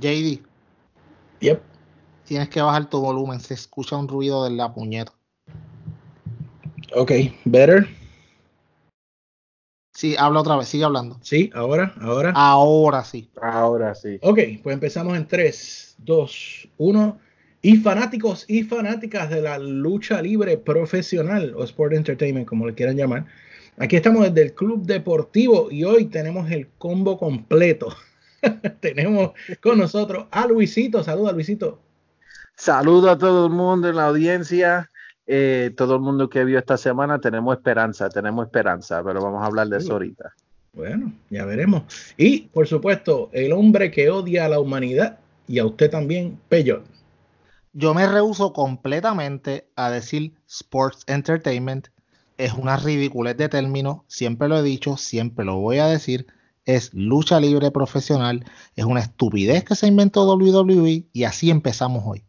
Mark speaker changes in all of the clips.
Speaker 1: JD.
Speaker 2: Yep.
Speaker 1: Tienes que bajar tu volumen, se escucha un ruido de la puñeta.
Speaker 2: Ok, better.
Speaker 1: Sí, habla otra vez, sigue hablando.
Speaker 2: Sí, ahora, ahora.
Speaker 1: Ahora sí.
Speaker 3: Ahora sí.
Speaker 2: Ok, pues empezamos en 3, 2, 1. Y fanáticos y fanáticas de la lucha libre profesional o Sport Entertainment, como le quieran llamar. Aquí estamos desde el Club Deportivo y hoy tenemos el combo completo. tenemos con nosotros a Luisito. Saluda, Luisito.
Speaker 3: Saludo a todo el mundo en la audiencia. Eh, todo el mundo que vio esta semana, tenemos esperanza, tenemos esperanza, pero vamos a hablar de eso ahorita.
Speaker 2: Bueno, ya veremos. Y, por supuesto, el hombre que odia a la humanidad y a usted también, Peyot.
Speaker 1: Yo me rehuso completamente a decir Sports Entertainment. Es una ridiculez de término. Siempre lo he dicho, siempre lo voy a decir. Es lucha libre profesional. Es una estupidez que se inventó WWE y así empezamos hoy.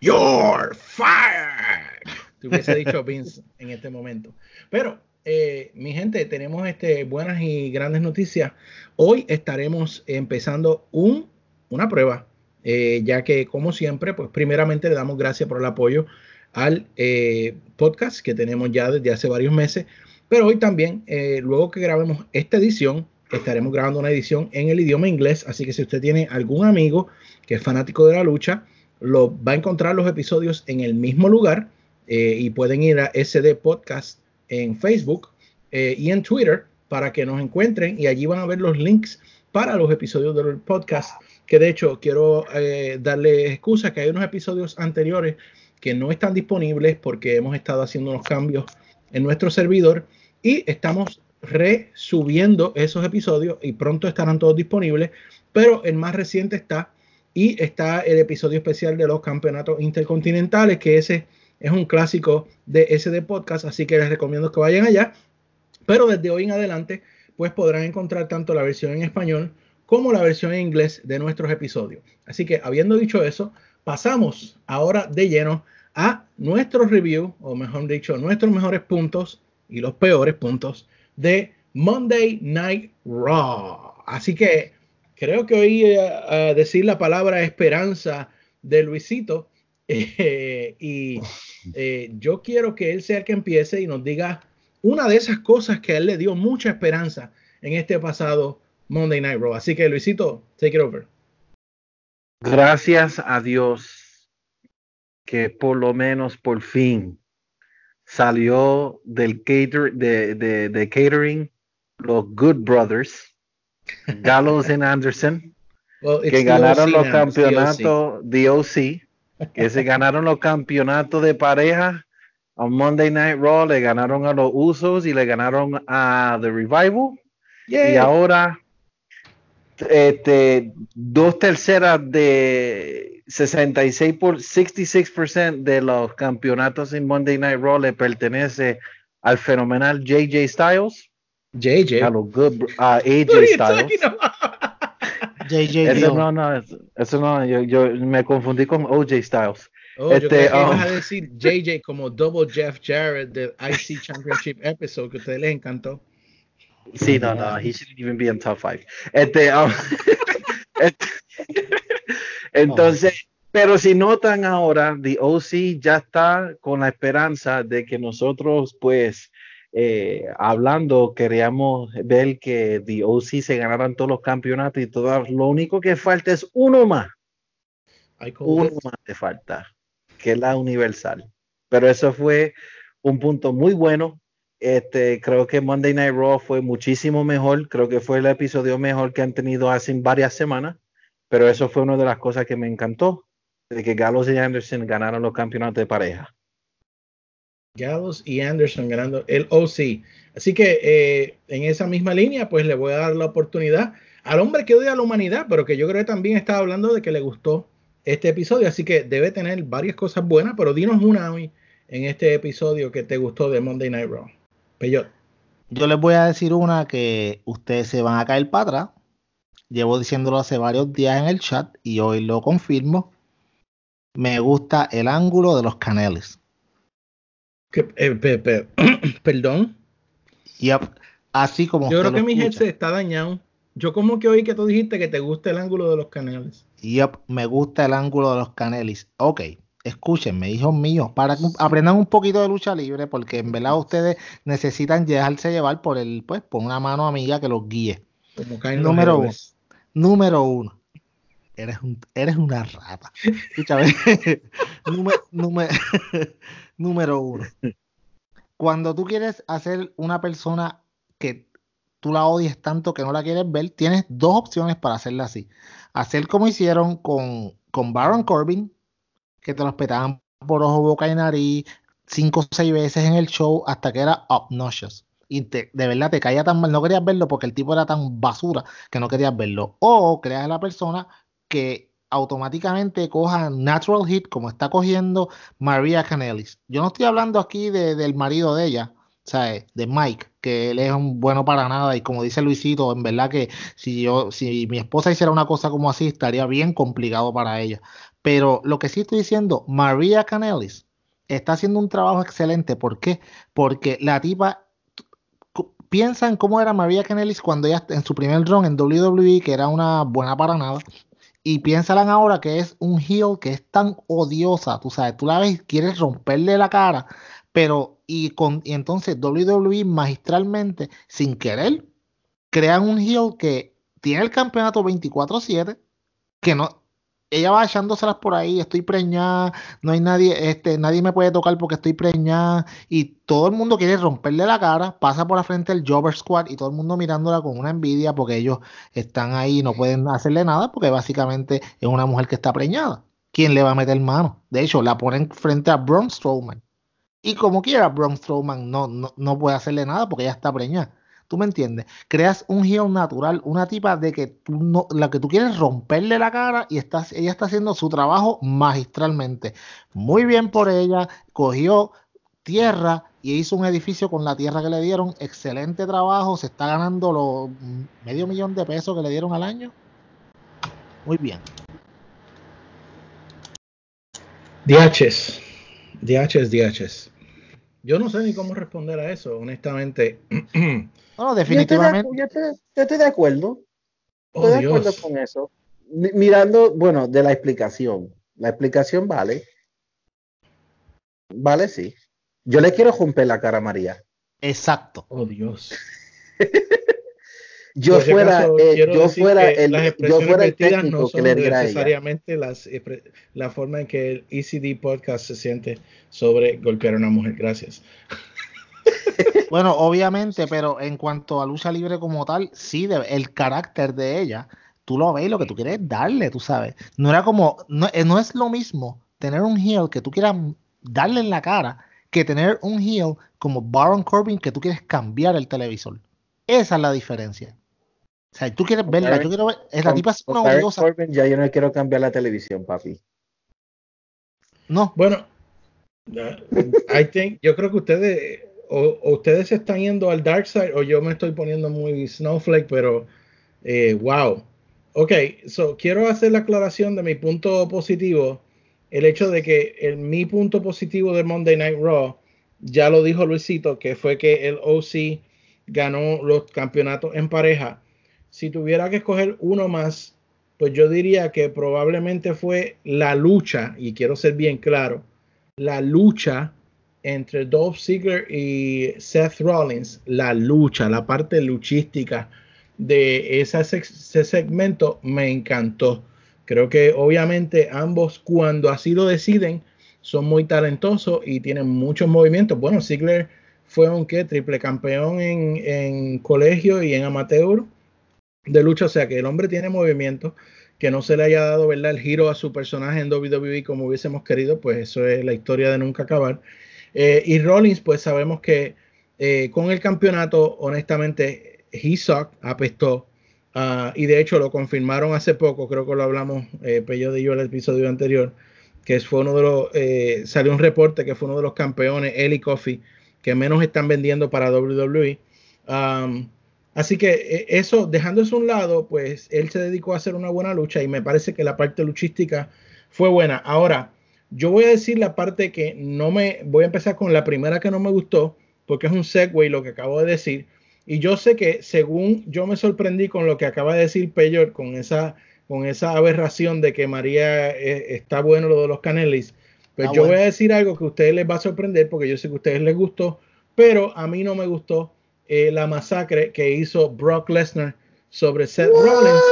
Speaker 2: You're fired. Te hubiese dicho Vince en este momento. Pero, eh, mi gente, tenemos este, buenas y grandes noticias. Hoy estaremos empezando un, una prueba eh, ya que como siempre, pues primeramente le damos gracias por el apoyo al eh, podcast que tenemos ya desde hace varios meses, pero hoy también, eh, luego que grabemos esta edición, estaremos grabando una edición en el idioma inglés, así que si usted tiene algún amigo que es fanático de la lucha, lo va a encontrar los episodios en el mismo lugar y pueden ir a SD Podcast en Facebook y en Twitter para que nos encuentren y allí van a ver los links para los episodios del podcast que de hecho quiero eh, darle excusa que hay unos episodios anteriores que no están disponibles porque hemos estado haciendo unos cambios en nuestro servidor y estamos resubiendo esos episodios y pronto estarán todos disponibles, pero el más reciente está y está el episodio especial de los campeonatos intercontinentales, que ese es un clásico de SD Podcast, así que les recomiendo que vayan allá, pero desde hoy en adelante pues podrán encontrar tanto la versión en español como la versión en inglés de nuestros episodios. Así que habiendo dicho eso, pasamos ahora de lleno a nuestro review, o mejor dicho, nuestros mejores puntos y los peores puntos de Monday Night Raw. Así que creo que oí eh, decir la palabra esperanza de Luisito. Eh, y eh, yo quiero que él sea el que empiece y nos diga una de esas cosas que a él le dio mucha esperanza en este pasado Monday Night Raw. Así que Luisito, take it over.
Speaker 3: Gracias a Dios que por lo menos por fin salió del cater, de, de, de catering los Good Brothers, Gallows and Anderson, well, que ganaron los campeonatos de OC, que se ganaron los campeonatos de pareja. A Monday Night Raw, le ganaron a los Usos y le ganaron a The Revival. Y ahora este, dos terceras de 66 por 66% de los campeonatos en Monday Night Raw le pertenece al fenomenal JJ Styles.
Speaker 2: JJ.
Speaker 3: A los good, uh, AJ Styles.
Speaker 1: JJ.
Speaker 3: Eso no, no, eso no, yo, yo, me confundí con OJ Styles.
Speaker 2: Oh, este, yo creo que um, vas a decir JJ como Double Jeff Jarrett del IC Championship episode que a ustedes les encantó.
Speaker 3: Sí, no, no, he shouldn't even be in top five. Este, um, entonces, pero si notan ahora, The OC ya está con la esperanza de que nosotros, pues, eh, hablando, queríamos ver que The OC se ganaran todos los campeonatos y todo. Lo único que falta es uno más. Uno más te falta, que es la universal. Pero eso fue un punto muy bueno este, creo que Monday Night Raw fue muchísimo mejor. Creo que fue el episodio mejor que han tenido hace varias semanas. Pero eso fue una de las cosas que me encantó, de que Gallows y Anderson ganaron los campeonatos de pareja.
Speaker 2: Gallows y Anderson ganando el OC. Así que eh, en esa misma línea, pues le voy a dar la oportunidad al hombre que odia a la humanidad, pero que yo creo que también estaba hablando de que le gustó este episodio. Así que debe tener varias cosas buenas, pero dinos una hoy en este episodio que te gustó de Monday Night Raw. Yo
Speaker 1: les voy a decir una que ustedes se van a caer para atrás. Llevo diciéndolo hace varios días en el chat y hoy lo confirmo. Me gusta el ángulo de los caneles.
Speaker 2: Eh, perdón.
Speaker 1: Yep. Así como.
Speaker 2: Yo creo que mi headset está dañado. Yo como que oí que tú dijiste que te gusta el ángulo de los canelis.
Speaker 1: Yep, me gusta el ángulo de los canelis. Ok, escúchenme, hijos míos, para que aprendan un poquito de lucha libre, porque en verdad ustedes necesitan dejarse llevar por el, pues, por una mano amiga que los guíe. número uno. Número uno. Eres, un, eres una rata. Escúchame. número uno. Cuando tú quieres hacer una persona que tú la odies tanto que no la quieres ver, tienes dos opciones para hacerla así. Hacer como hicieron con, con Baron Corbin, que te lo petaban por ojo, boca y nariz cinco o seis veces en el show hasta que era obnoxious. Y de verdad te caía tan mal, no querías verlo porque el tipo era tan basura que no querías verlo. O creas a la persona que automáticamente coja natural hit como está cogiendo Maria Canelis. Yo no estoy hablando aquí del marido de ella, ¿sabes? De Mike, que él es un bueno para nada y como dice Luisito, en verdad que si yo, si mi esposa hiciera una cosa como así, estaría bien complicado para ella. Pero lo que sí estoy diciendo, María Canelis está haciendo un trabajo excelente. ¿Por qué? Porque la tipa piensa en cómo era María Canelis cuando ella en su primer run en WWE, que era una buena para nada. Y piénsalan ahora que es un heel que es tan odiosa, tú sabes, tú la ves, quieres romperle la cara, pero y, con, y entonces WWE magistralmente, sin querer, crean un heel que tiene el campeonato 24-7, que no, ella va echándoselas por ahí, estoy preñada, no hay nadie, este, nadie me puede tocar porque estoy preñada, y todo el mundo quiere romperle la cara, pasa por la frente del Jobber Squad y todo el mundo mirándola con una envidia porque ellos están ahí y no pueden hacerle nada porque básicamente es una mujer que está preñada. ¿Quién le va a meter mano? De hecho, la ponen frente a Braun Strowman. Y como quiera, Braun Strowman no, no, no puede hacerle nada porque ella está preñada. ¿Tú me entiendes? Creas un heel natural, una tipa de que tú no, la que tú quieres romperle la cara y estás, ella está haciendo su trabajo magistralmente. Muy bien por ella, cogió tierra y hizo un edificio con la tierra que le dieron. Excelente trabajo, se está ganando los medio millón de pesos que le dieron al año. Muy bien.
Speaker 2: DHs, DHs, DHs. Yo no sé ni cómo responder a eso, honestamente.
Speaker 3: No, definitivamente. Yo estoy, de, acuerdo. Oh, estoy de acuerdo con eso. Mirando, bueno, de la explicación. La explicación vale. Vale, sí. Yo le quiero romper la cara a María.
Speaker 1: Exacto.
Speaker 2: Oh, Dios.
Speaker 3: yo fuera, eh, yo fuera el, yo fuera el técnico no que le diera
Speaker 2: necesariamente las, la forma en que el ECD podcast se siente sobre golpear a una mujer. Gracias.
Speaker 1: bueno, obviamente, pero en cuanto a lucha libre como tal, sí, el carácter de ella, tú lo ves lo que tú quieres darle, tú sabes. No era como, no, eh, no es lo mismo tener un heel que tú quieras darle en la cara que tener un heel como Baron Corbin que tú quieres cambiar el televisor. Esa es la diferencia. O sea, tú quieres verla, yo quiero ver, la tipa es una odiosa.
Speaker 3: Corbin ya yo no quiero cambiar la televisión, papi.
Speaker 2: No. Bueno, I think, yo creo que ustedes o, ustedes se están yendo al dark side o yo me estoy poniendo muy snowflake, pero eh, wow. Ok, so quiero hacer la aclaración de mi punto positivo. El hecho de que mi punto positivo de Monday Night Raw, ya lo dijo Luisito, que fue que el OC ganó los campeonatos en pareja. Si tuviera que escoger uno más, pues yo diría que probablemente fue la lucha, y quiero ser bien claro, la lucha entre Dolph Ziggler y Seth Rollins, la lucha, la parte luchística de ese, segmento me encantó. Creo que obviamente ambos cuando así lo deciden son muy talentosos y tienen muchos movimientos. Bueno, Ziggler fue un triple campeón en, en, colegio y en amateur de lucha, o sea que el hombre tiene movimiento que no se le haya dado ¿verdad? el giro a su personaje en WWE como hubiésemos querido, pues eso es la historia de nunca acabar. Eh, y Rollins, pues sabemos que eh, con el campeonato, honestamente, he sucked, apestó. Uh, y de hecho lo confirmaron hace poco, creo que lo hablamos, eh, Pello y yo, el episodio anterior, que fue uno de los, eh, salió un reporte que fue uno de los campeones, y Coffee, que menos están vendiendo para WWE. Um, así que eso, dejando eso a un lado, pues él se dedicó a hacer una buena lucha y me parece que la parte luchística fue buena. Ahora, yo voy a decir la parte que no me, voy a empezar con la primera que no me gustó, porque es un segue lo que acabo de decir. Y yo sé que según yo me sorprendí con lo que acaba de decir Peyor, con esa, con esa aberración de que María eh, está bueno lo de los Canelis, pues yo voy a decir algo que a ustedes les va a sorprender porque yo sé que a ustedes les gustó, pero a mí no me gustó eh, la masacre que hizo Brock Lesnar sobre Seth Rollins.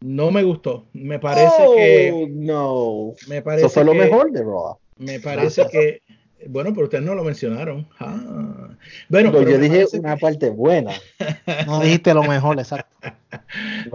Speaker 2: No me gustó. Me parece que.
Speaker 3: Oh, no.
Speaker 2: Me parece
Speaker 3: Eso fue lo mejor de Raw.
Speaker 2: Me parece que. Bueno, pero ustedes no lo mencionaron. Ah. Bueno,
Speaker 3: pero yo dije una parte buena.
Speaker 1: No dijiste lo mejor, exacto.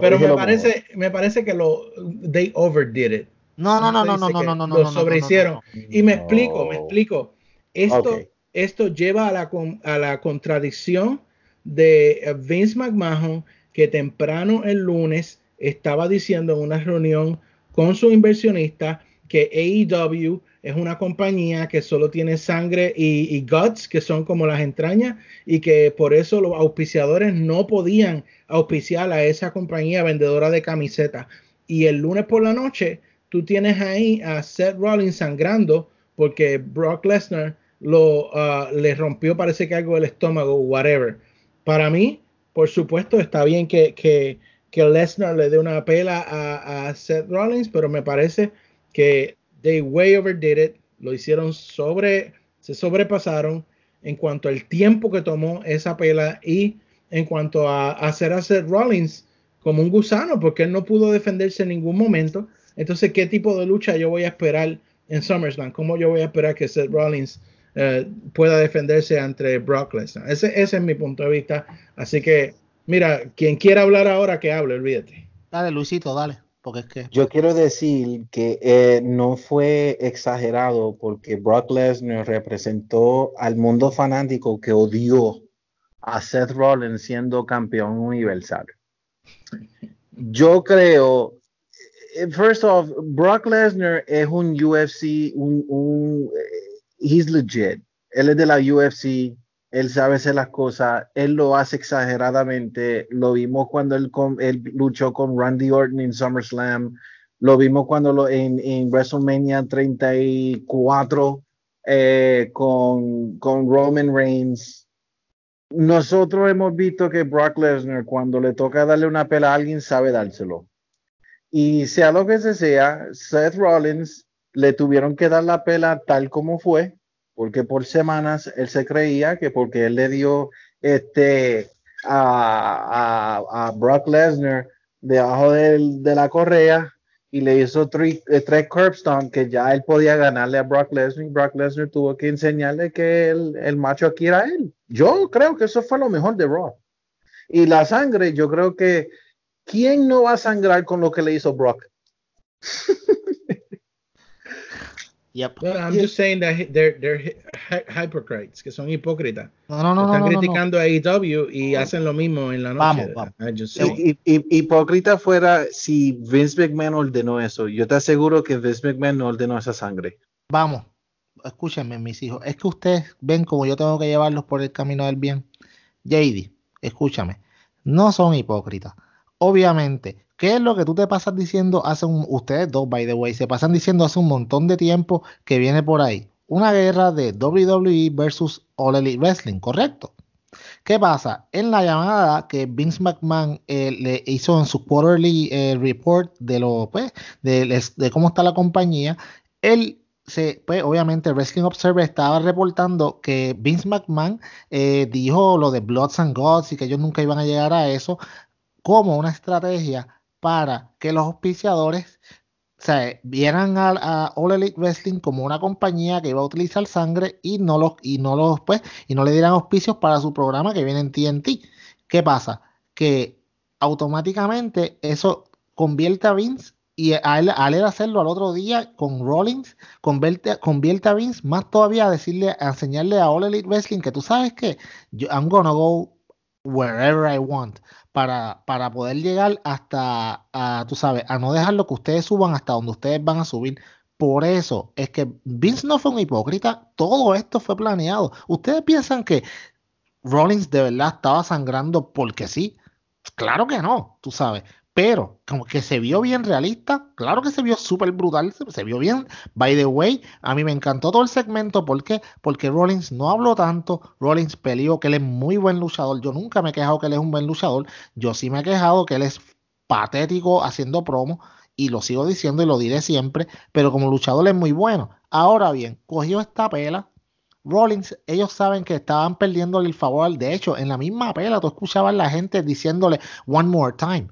Speaker 2: pero me parece, me parece que lo. They overdid it.
Speaker 1: No, no, no, no, no, no, no, no, no.
Speaker 2: Lo sobrehicieron. Y me explico, me explico. Esto, esto lleva a la, a la contradicción de Vince McMahon que temprano el lunes estaba diciendo en una reunión con su inversionista que AEW es una compañía que solo tiene sangre y, guts, que son como las entrañas, y que por eso los auspiciadores no podían auspiciar a esa compañía vendedora de camisetas. Y el lunes por la noche, tú tienes ahí a Seth Rollins sangrando porque Brock Lesnar lo uh, le rompió, parece que algo del estómago, whatever. Para mí, por supuesto, está bien que, que, que Lesnar le dé una pela a, a, Seth Rollins, pero me parece que they way overdid it, lo hicieron sobre, se sobrepasaron en cuanto al tiempo que tomó esa pela y en cuanto a, hacer a Seth Rollins como un gusano, porque él no pudo defenderse en ningún momento. Entonces, ¿qué tipo de lucha yo voy a esperar en SummerSlam? ¿Cómo yo voy a esperar que Seth Rollins eh, pueda defenderse ante Brock Lesnar. Ese, ese, es mi punto de vista. Así que, mira, quien quiera hablar ahora, que hable, olvídate.
Speaker 1: Dale, Luisito, dale. Porque es que...
Speaker 3: Yo quiero decir que eh, no fue exagerado porque Brock Lesnar representó al mundo fanático que odió a Seth Rollins siendo campeón universal. Yo creo, eh, first off, Brock Lesnar es un UFC, un, un he's legit. Él es de la UFC, él sabe hacer las cosas, él lo hace exageradamente. Lo vimos cuando él, luchó con Randy Orton en SummerSlam, lo vimos cuando lo, en, WrestleMania 34 eh, con, con Roman Reigns. Nosotros hemos visto que Brock Lesnar, cuando le toca darle una pela a alguien, sabe dárselo. Y sea lo que sea, Seth Rollins le tuvieron que dar la pela tal como fue, porque por semanas él se creía que porque él le dio este a, Brock Lesnar debajo de, la correa y le hizo tres, eh, tres curb que ya él podía ganarle a Brock Lesnar Brock Lesnar tuvo que enseñarle que el, el macho aquí era él. Yo creo que eso fue lo mejor de Raw. Y la sangre, yo creo que ¿quién no va a sangrar con lo que le hizo Brock?
Speaker 2: Yep. I'm just saying that they're, they're hypocrites, que son hipócritas.
Speaker 1: No, no, no.
Speaker 2: Están
Speaker 1: no,
Speaker 2: criticando a AEW y hacen lo mismo en la noche.
Speaker 1: Vamos, vamos.
Speaker 3: hipócrita fuera si Vince McMahon ordenó eso. Yo te aseguro que Vince McMahon no ordenó esa sangre.
Speaker 1: Vamos, escúchenme, mis hijos. Es que ustedes ven como yo tengo que llevarlos por el camino del bien. JD, escúchame. No son hipócritas. Obviamente, ¿Qué es lo que tú te pasas diciendo hace un, ustedes dos, by the way, se pasan diciendo hace un montón de tiempo que viene por ahí? Una guerra de WWE versus All Elite Wrestling, ¿correcto? ¿Qué pasa? En la llamada que Vince McMahon eh, le hizo en su quarterly eh, report de lo, pues, de, cómo está la compañía, él se, pues, obviamente Wrestling Observer estaba reportando que Vince McMahon eh, dijo lo de Bloods and Gods y que ellos nunca iban a llegar a eso como una estrategia para que los auspiciadores vieran a, All Elite Wrestling como una compañía que iba a utilizar sangre y no los y no los pues y no le dieran auspicios para su programa que viene en TNT. ¿Qué pasa? Que automáticamente eso convierte a Vince y al, él hacerlo al otro día con Rollins, convierte, convierte a Vince más todavía a decirle, a enseñarle a All Elite Wrestling que tú sabes que yo, I'm gonna go wherever I want para, para poder llegar hasta, a, tú sabes, a no dejar lo que ustedes suban hasta donde ustedes van a subir. Por eso es que Vince no fue un hipócrita, todo esto fue planeado. ¿Ustedes piensan que Rollins de verdad estaba sangrando porque sí? Claro que no, tú sabes. Pero como que se vio bien realista, claro que se vio súper brutal, se, vio bien. By the way, a mí me encantó todo el segmento, ¿por qué? Porque Rollins no habló tanto, Rollins peleó que él es muy buen luchador, yo nunca me he quejado que él es un buen luchador, yo sí me he quejado que él es patético haciendo promo, y lo sigo diciendo y lo diré siempre, pero como luchador es muy bueno. Ahora bien, cogió esta pela, Rollins, ellos saben que estaban perdiéndole el favor. De hecho, en la misma pela tú escuchabas la gente diciéndole one more time.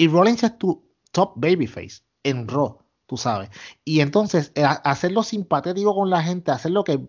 Speaker 1: Y Rollins es tu top babyface en Raw tú sabes. Y entonces, eh, hacerlo simpatético con la gente, hacerlo que,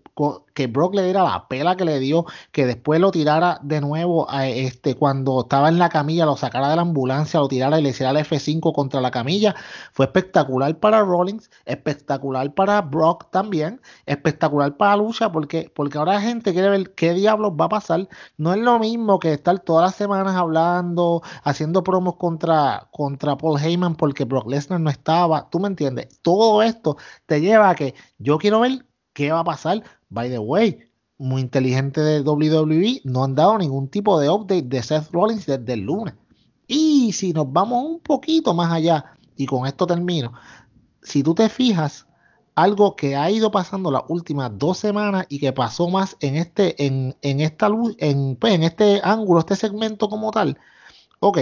Speaker 1: que Brock le diera la pela que le dio, que después lo tirara de nuevo a este, cuando estaba en la camilla, lo sacara de la ambulancia, lo tirara y le hiciera el F5 contra la camilla, fue espectacular para Rollins, espectacular para Brock también, espectacular para Lucha, porque, porque ahora la gente quiere ver qué diablos va a pasar. No es lo mismo que estar todas las semanas hablando, haciendo promos contra, contra Paul Heyman porque Brock Lesnar no estaba, tú me entiendes todo esto te lleva a que yo quiero ver qué va a pasar. By the way, muy inteligente de WWE, no han dado ningún tipo de update de Seth Rollins desde el lunes. Y si nos vamos un poquito más allá, y con esto termino, si tú te fijas, algo que ha ido pasando las últimas dos semanas y que pasó más en este, en, en esta luz, en, pues, en este ángulo, este segmento como tal. Ok,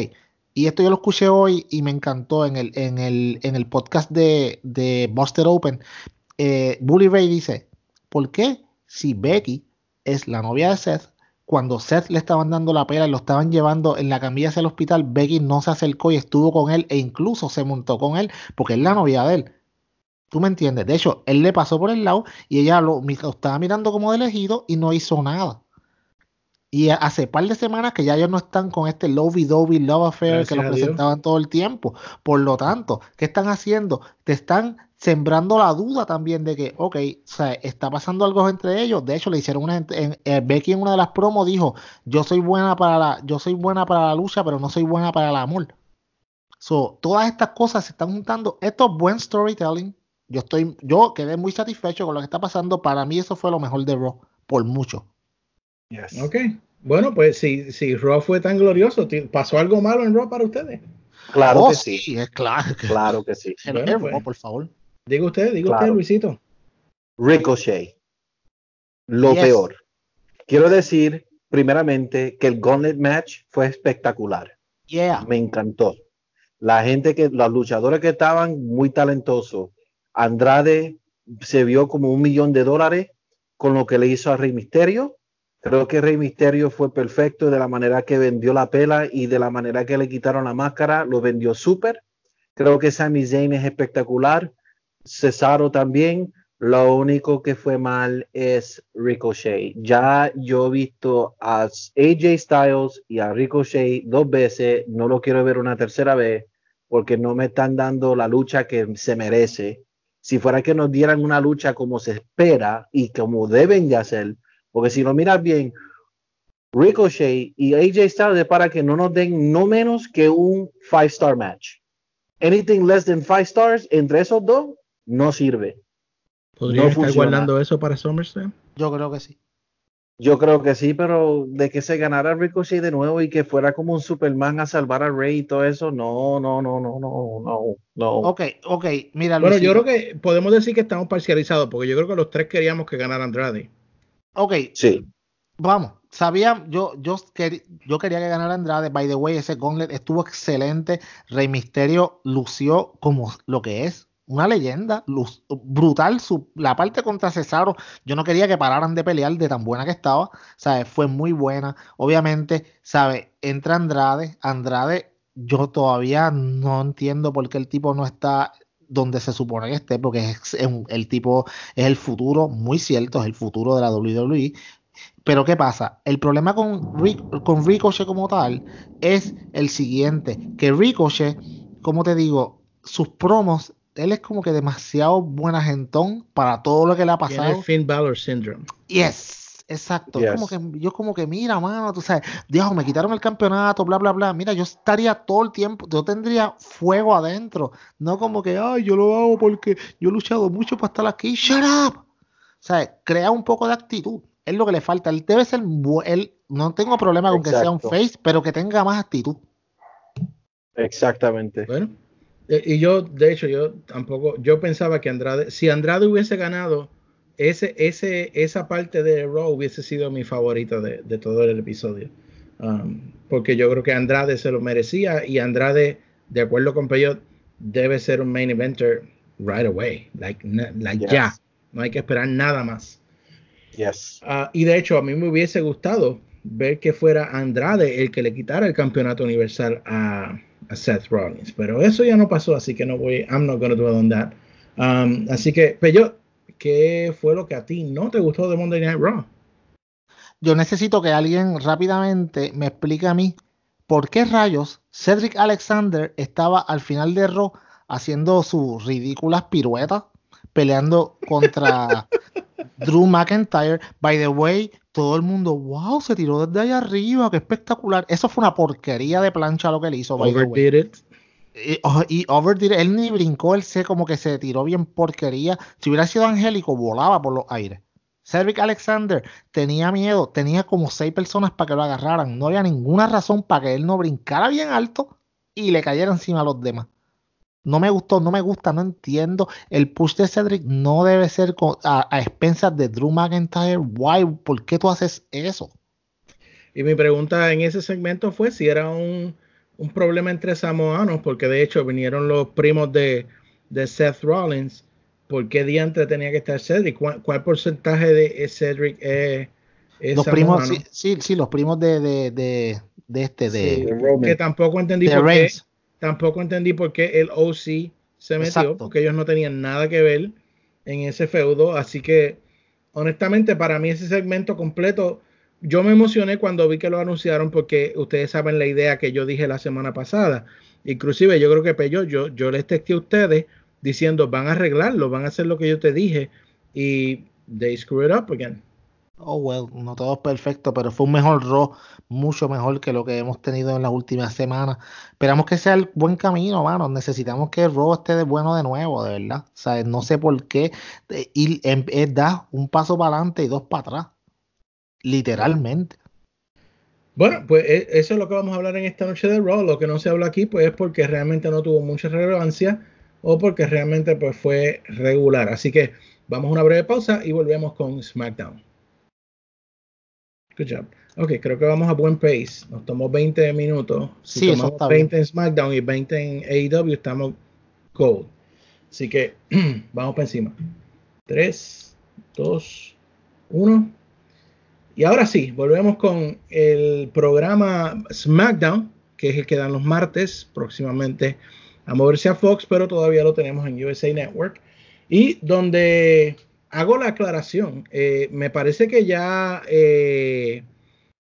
Speaker 1: y esto yo lo escuché hoy y me encantó en el, en el, en el podcast de, de Buster Open. Eh, Bully Ray dice, ¿por qué si Becky es la novia de Seth, cuando Seth le estaban dando la pera y lo estaban llevando en la camilla hacia el hospital, Becky no se acercó y estuvo con él e incluso se montó con él porque es la novia de él. ¿Tú me entiendes? De hecho, él le pasó por el lado y ella lo, lo estaba mirando como de elegido y no hizo nada. Y hace par de semanas que ya ellos no están con este lovey dovey love affair que lo presentaban todo el tiempo. Por lo tanto, ¿qué están haciendo? Te están sembrando la duda también de que, ok, o sea, está pasando algo entre ellos. De hecho, le hicieron una en, eh, Becky en una de las promos dijo, yo soy buena para la, yo soy buena para la lucha, pero no soy buena para el amor. So, todas estas cosas se están juntando. Esto es buen storytelling. Yo estoy, yo quedé muy satisfecho con lo que está pasando. Para mí eso fue lo mejor de Raw, por mucho.
Speaker 2: Ok. Bueno, pues si, si Raw fue tan glorioso, ¿pasó algo malo en Raw para ustedes?
Speaker 3: Claro oh, que sí.
Speaker 1: es claro.
Speaker 3: Claro que sí.
Speaker 1: Pues, por favor.
Speaker 2: Diga usted, diga usted, Luisito.
Speaker 3: Ricochet. Lo peor. Quiero decir, primeramente, que el Gauntlet Match fue espectacular.
Speaker 1: Yeah.
Speaker 3: Me encantó. La gente que, los luchadores que estaban muy talentosos. Andrade se vio como un millón de dólares con lo que le hizo a Rey Misterio Creo que Rey Misterio fue perfecto de la manera que vendió la pela y de la manera que le quitaron la máscara, lo vendió súper. Creo que Sami Zayn es espectacular. Cesaro también. Lo único que fue mal es Ricochet. Ya yo he visto a AJ Styles y a Ricochet dos veces. No lo quiero ver una tercera vez porque no me están dando la lucha que se merece. Si fuera que nos dieran una lucha como se espera y como deben de hacer, porque si lo miras bien, Ricochet y AJ Styles es para que no nos den no menos que un five star match. Anything less than five stars entre esos dos no sirve.
Speaker 2: ¿Podría estar guardando eso para SummerSlam?
Speaker 1: Yo creo que sí.
Speaker 3: Yo creo que sí, pero de que se ganara Ricochet de nuevo y que fuera como un Superman a salvar a Rey y todo eso, no, no, no, no, no, no, no.
Speaker 1: Ok, ok, mira.
Speaker 2: Bueno, yo creo que podemos decir que estamos parcializados, porque yo creo que los tres queríamos que ganara Andrade.
Speaker 1: Ok.
Speaker 3: Sí.
Speaker 1: Vamos, sabía, yo, yo, yo quería que ganara Andrade. By the way, ese gauntlet estuvo excelente. Rey Misterio lució como lo que es, una leyenda, luz, brutal. Su, la parte contra Cesaro, yo no quería que pararan de pelear de tan buena que estaba. ¿Sabes? Fue muy buena. Obviamente, ¿sabes? Entra Andrade. Andrade, yo todavía no entiendo por qué el tipo no está donde se supone que esté, porque es, el tipo es el futuro, muy cierto, es el futuro de la WWE. Pero ¿qué pasa? El problema con, con Ricochet como tal es el siguiente, que Ricochet, como te digo, sus promos, él es como que demasiado buena gentón para todo lo que le ha pasado. Tiene
Speaker 2: Finn Balor Syndrome.
Speaker 1: Yes, Exacto. Como que, yo como que, mira, mano, tú sabes, Dios, me quitaron el campeonato, bla, bla, bla. Mira, yo estaría todo el tiempo, yo tendría fuego adentro. No como que, ay, yo lo hago porque yo he luchado mucho para estar aquí. Shut up. O sea, crea un poco de actitud. Es lo que le falta. Él debe ser, él, no tengo problema con que sea un face, pero que tenga más actitud.
Speaker 3: Exactamente.
Speaker 2: Bueno, eh, y yo, de hecho, yo tampoco, yo pensaba que Andrade, si Andrade hubiese ganado, ese, ese, esa parte de Raw hubiese sido mi favorita de, de todo el episodio. Um, porque yo creo que Andrade se lo merecía y Andrade, de acuerdo con Peyot, debe ser un main eventer right away, like, like
Speaker 3: Yes.
Speaker 2: ya. No hay que esperar nada más.
Speaker 3: Yes.
Speaker 2: Ah, y de hecho, a mí me hubiese gustado ver que fuera Andrade el que le quitara el campeonato universal a, a Seth Rollins. Pero eso ya no pasó, así que no voy, I'm not going to dwell on that. Um, así que, Peyot, ¿qué fue lo que a ti no te gustó de Monday Night Raw?
Speaker 1: Yo necesito que alguien rápidamente me explique a mí por qué rayos Cedric Alexander estaba al final de Raw haciendo sus ridículas piruetas, peleando contra Drew McIntyre. By the way, todo el mundo, wow, se tiró desde allá arriba, qué espectacular. Eso fue una porquería de plancha lo que él hizo. by the way.
Speaker 2: It.
Speaker 1: Y, y Overdid, él ni brincó, él se como que se tiró bien porquería. Si hubiera sido Angélico, volaba por los aires. Cedric Alexander tenía miedo, tenía como seis personas para que lo agarraran. No había ninguna razón para que él no brincara bien alto y le cayera encima a los demás. No me gustó, no me gusta, no entiendo. El push de Cedric no debe ser con- a, a expensas de Drew McIntyre. Why? ¿Por qué tú haces eso?
Speaker 2: Y mi pregunta en ese segmento fue si era un, un problema entre samoanos, porque de hecho vinieron los primos de, de Seth Rollins. ¿Por qué diantre tenía que estar Cedric? ¿Cuál, cuál porcentaje de Cedric es, es
Speaker 1: Los primos, sí, sí, sí, los primos de, de, de, de este, de,
Speaker 2: Sí,
Speaker 3: de Roman.
Speaker 2: que tampoco entendí por qué, tampoco entendí por qué el OC se metió,
Speaker 1: Exacto.
Speaker 2: porque ellos no tenían nada que ver en ese feudo, así que honestamente para mí ese segmento completo, yo me emocioné cuando vi que lo anunciaron porque ustedes saben la idea que yo dije la semana pasada, inclusive yo creo que Peyo, yo, yo les texté a ustedes diciendo van a arreglarlo, van a hacer lo que yo te dije y they screw it up again.
Speaker 1: Oh, well, no todo es perfecto, pero fue un mejor Raw, mucho mejor que lo que hemos tenido en las últimas semanas. Esperamos que sea el buen camino, mano. Necesitamos que el Raw esté de bueno de nuevo, de verdad. O sea, no sé por qué eh, es dar un paso para adelante y dos para atrás. Literalmente.
Speaker 2: Bueno, pues e- eso es lo que vamos a hablar en esta noche de Raw. Lo que no se habla aquí, pues es porque realmente no tuvo mucha relevancia o porque realmente pues fue regular. Así que vamos a una breve pausa y volvemos con SmackDown. Good job. Ok, creo que vamos a buen pace. Nos tomó 20 minutos. Si
Speaker 1: Sí,
Speaker 2: tomamos
Speaker 1: está
Speaker 2: 20 en SmackDown y 20 en AEW, estamos gold. Así que vamos para encima. 3, 2, 1. Y ahora sí, volvemos con el programa SmackDown, que es el que dan los martes, próximamente a moverse a Fox, pero todavía lo tenemos en USA Network. Y donde hago la aclaración, eh, me parece que ya eh,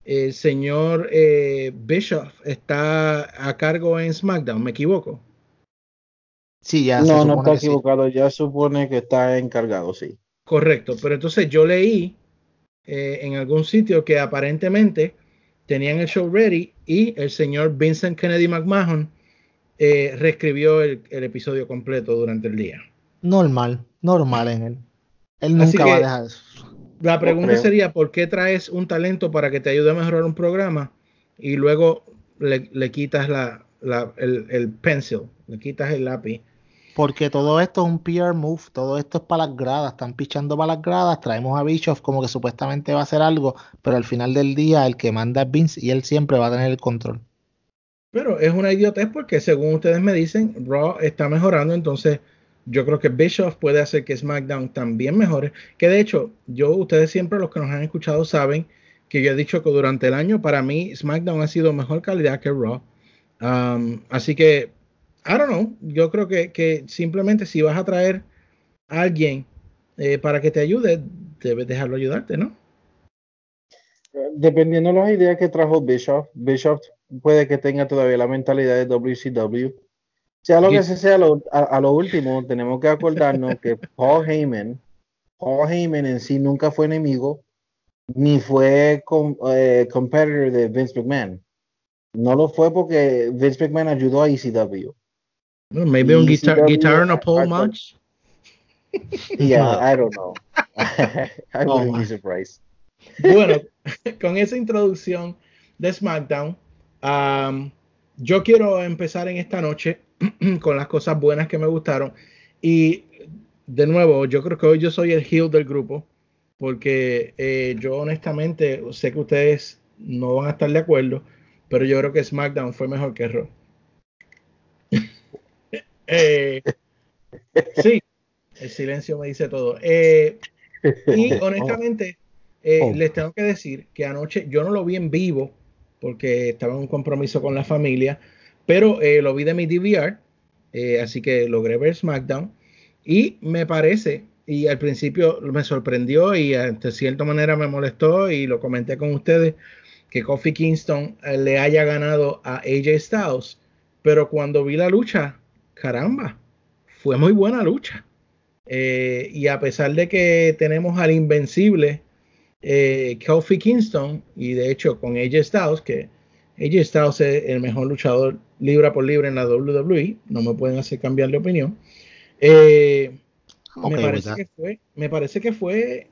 Speaker 2: el señor eh, Bischoff está a cargo en SmackDown, ¿me equivoco?
Speaker 1: Sí, ya se
Speaker 3: No, no está
Speaker 1: sí.
Speaker 3: equivocado. Ya supone que está encargado, sí.
Speaker 2: Correcto, pero entonces yo leí eh, en algún sitio que aparentemente tenían el show ready y el señor Vincent Kennedy McMahon eh, reescribió el, el episodio completo durante el día.
Speaker 1: Normal, normal en él. Él
Speaker 2: Así
Speaker 1: nunca va a dejar eso.
Speaker 2: La pregunta sería, ¿por qué traes un talento para que te ayude a mejorar un programa y luego le, le quitas la, la- el, el pencil, le quitas el lápiz?
Speaker 1: Porque todo esto es un PR move, todo esto es para las gradas, están pichando para las gradas, traemos a Bischoff como que supuestamente va a hacer algo, pero al final del día el que manda es Vince y él siempre va a tener el control.
Speaker 2: Pero es una idiotez porque según ustedes me dicen, Raw está mejorando, entonces yo creo que Bischoff puede hacer que SmackDown también mejore. Que de hecho, yo, ustedes siempre los que nos han escuchado saben que yo he dicho que durante el año para mí SmackDown ha sido mejor calidad que Raw. Um, así que, I don't know, yo creo que, que simplemente si vas a traer a alguien eh, para que te ayude, debes dejarlo ayudarte, ¿no?
Speaker 3: Dependiendo de las ideas que trajo Bischoff, Bischoff puede que tenga todavía la mentalidad de WCW. Sea lo que sea, lo- a, a lo último, tenemos que acordarnos que Paul Heyman, Paul Heyman en sí nunca fue enemigo, ni fue com- eh, competitor de Vince McMahon. No lo fue porque Vince McMahon ayudó a ECW.
Speaker 2: Maybe un
Speaker 3: Y
Speaker 2: guitar, guitar and a pole match.
Speaker 3: Yeah, I don't know. I
Speaker 1: Oh,
Speaker 3: wouldn't be surprised.
Speaker 2: Bueno, con esa introducción de SmackDown, um, yo quiero empezar en esta noche con las cosas buenas que me gustaron. Y de nuevo, yo creo que hoy yo soy el heel del grupo, porque eh, yo honestamente sé que ustedes no van a estar de acuerdo, pero yo creo que SmackDown fue mejor que Raw. Eh, sí, el silencio me dice todo. Eh, y honestamente, oh. les tengo que decir que anoche yo no lo vi en vivo porque estaba en un compromiso con la familia, pero lo vi de mi DVR, así que logré ver SmackDown y me parece y al principio me sorprendió y de cierta manera me molestó y lo comenté con ustedes que Kofi Kingston eh, le haya ganado a AJ Styles, pero cuando vi la lucha, caramba, fue muy buena lucha. Eh, y a pesar de que tenemos al invencible eh, Kofi Kingston, y de hecho con AJ Styles, que AJ Styles es el mejor luchador libra por libra en la WWE, no me pueden hacer cambiar de opinión. Eh, me, parece que fue, me parece que fue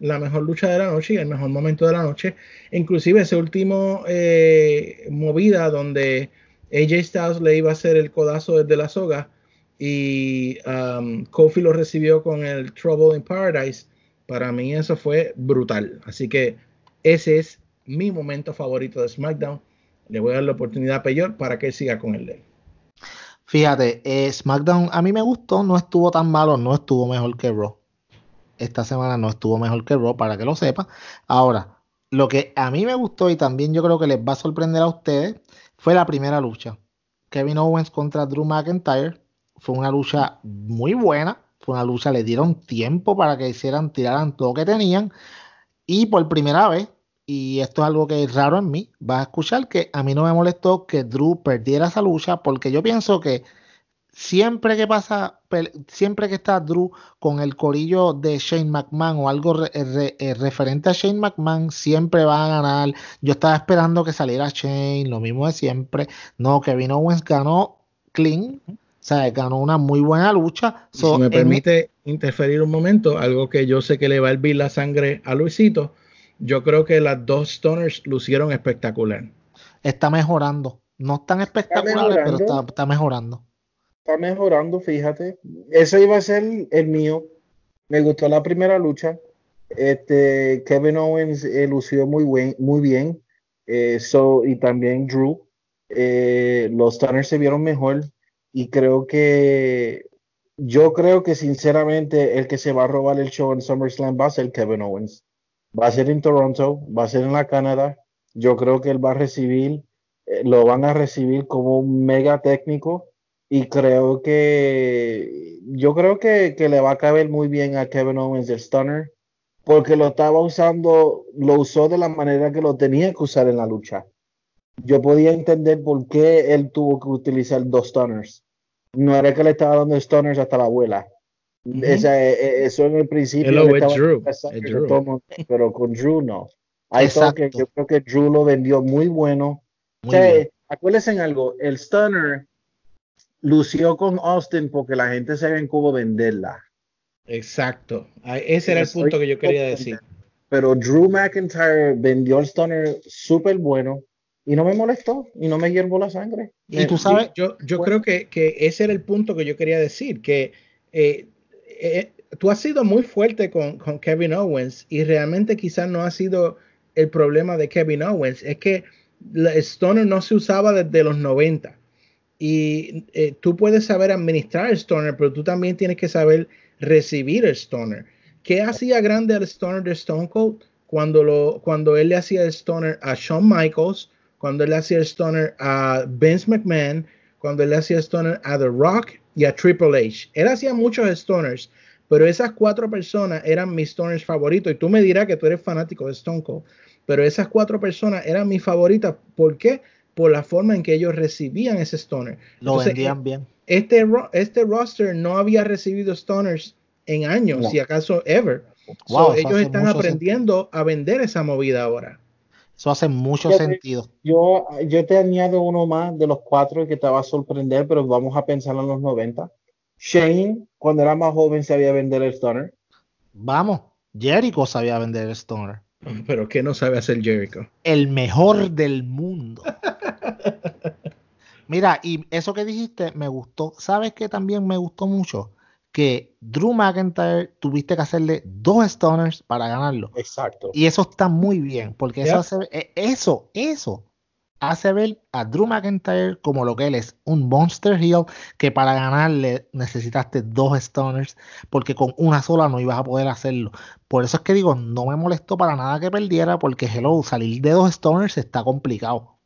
Speaker 2: la mejor lucha de la noche y el mejor momento de la noche. Inclusive ese último eh, movida donde AJ Styles le iba a hacer el codazo desde la soga y um, Kofi lo recibió con el Trouble in Paradise. Para mí eso fue brutal. Así que ese es mi momento favorito de SmackDown. Le voy a dar la oportunidad a Peyor para que siga con el de
Speaker 1: Fíjate, eh, SmackDown a mí me gustó, no estuvo tan malo, no estuvo mejor que Raw. Esta semana no estuvo mejor que Raw, para que lo sepa. Ahora, lo que a mí me gustó y también yo creo que les va a sorprender a ustedes fue la primera lucha. Kevin Owens contra Drew McIntyre. Fue una lucha muy buena. Fue una lucha, le dieron tiempo para que hicieran, tiraran todo lo que tenían. Y por primera vez, y esto es algo que es raro en mí, vas a escuchar que a mí no me molestó que Drew perdiera esa lucha porque yo pienso que siempre que pasa, siempre que está Drew con el corillo de Shane McMahon o algo eh, referente a Shane McMahon, siempre va a ganar. Yo estaba esperando que saliera Shane, lo mismo de siempre. No, Kevin Owens ganó clean. O sea, ganó una muy buena lucha.
Speaker 2: si me permite interferir un momento, algo que yo sé que le va a hervir la sangre a Luisito yo creo que las dos Stoners lucieron espectacular.
Speaker 1: Está mejorando. No están espectaculares, pero está, mejorando.
Speaker 3: Está mejorando, fíjate. Ese iba a ser el mío. Me gustó la primera lucha. Este, Kevin Owens eh, lució muy, buen, muy bien. Eh, y también Drew. Eh, los Stoners se vieron mejor. Y creo que yo creo que sinceramente el que se va a robar el show en SummerSlam va a ser Kevin Owens va a ser en Toronto, va a ser en la Canadá. Yo creo que él va a recibir, eh, lo van a recibir como un mega técnico y creo que, yo creo que, le va a caber muy bien a Kevin Owens el Stunner porque lo estaba usando, lo usó de la manera que lo tenía que usar en la lucha. Yo podía entender por qué él tuvo que utilizar dos stunners. No era que le estaba dando stunners hasta la abuela. E, e, eso en el principio. Drew. pero con Drew no. Hay que yo creo que Drew lo vendió muy bueno. acuérdense en algo, el Stunner lució con Austin porque la gente se en cómo venderla.
Speaker 2: Exacto. Ese era el punto que yo quería decir.
Speaker 3: Pero Drew McIntyre vendió el Stunner súper bueno y no me molestó y no me hiervo la sangre.
Speaker 2: Y tú sabes, yo, yo creo que, que, ese era el punto que yo quería decir, que eh, eh, tú has sido muy fuerte con, Kevin Owens y realmente quizás no ha sido el problema de Kevin Owens, es que la Stoner no se usaba desde los 90 y eh, tú puedes saber administrar el Stoner, pero tú también tienes que saber recibir el Stoner. ¿Qué hacía grande al Stoner de Stone Cold? Cuando, lo, cuando él le hacía el Stoner a Shawn Michaels, cuando él le hacía el Stoner a Vince McMahon, cuando él le hacía el Stoner a The Rock y a Triple H. Él hacía muchos stoners, pero esas cuatro personas eran mis stoners favoritos. Y tú me dirás que tú eres fanático de Stone Cold, pero esas cuatro personas eran mis favoritas. ¿Por qué? Por la forma en que ellos recibían ese stoner.
Speaker 1: Lo vendían bien.
Speaker 2: Este, este roster no había recibido stoners en años, si acaso ever. ellos están aprendiendo a vender esa movida ahora.
Speaker 1: Eso hace mucho sentido.
Speaker 3: Yo, yo te añado uno más de los cuatro que te va a sorprender, pero vamos a pensar en los 90. Shane, cuando era más joven, sabía vender el Stoner.
Speaker 1: Vamos, Jericho sabía vender el Stoner.
Speaker 2: Pero ¿qué no sabe hacer Jericho?
Speaker 1: El mejor del mundo. Mira, y eso que dijiste me gustó. ¿Sabes qué también me gustó mucho? Que Drew McIntyre tuviste que hacerle dos stoners para ganarlo.
Speaker 3: Exacto.
Speaker 1: Y eso está muy bien, porque eso hace, eh, eso, eso hace ver a Drew McIntyre como lo que él es, un Monster Heel que para ganarle necesitaste dos stoners, porque con una sola no ibas a poder hacerlo. Por eso es que digo, no me molestó para nada que perdiera, porque hello, salir de dos stoners está complicado.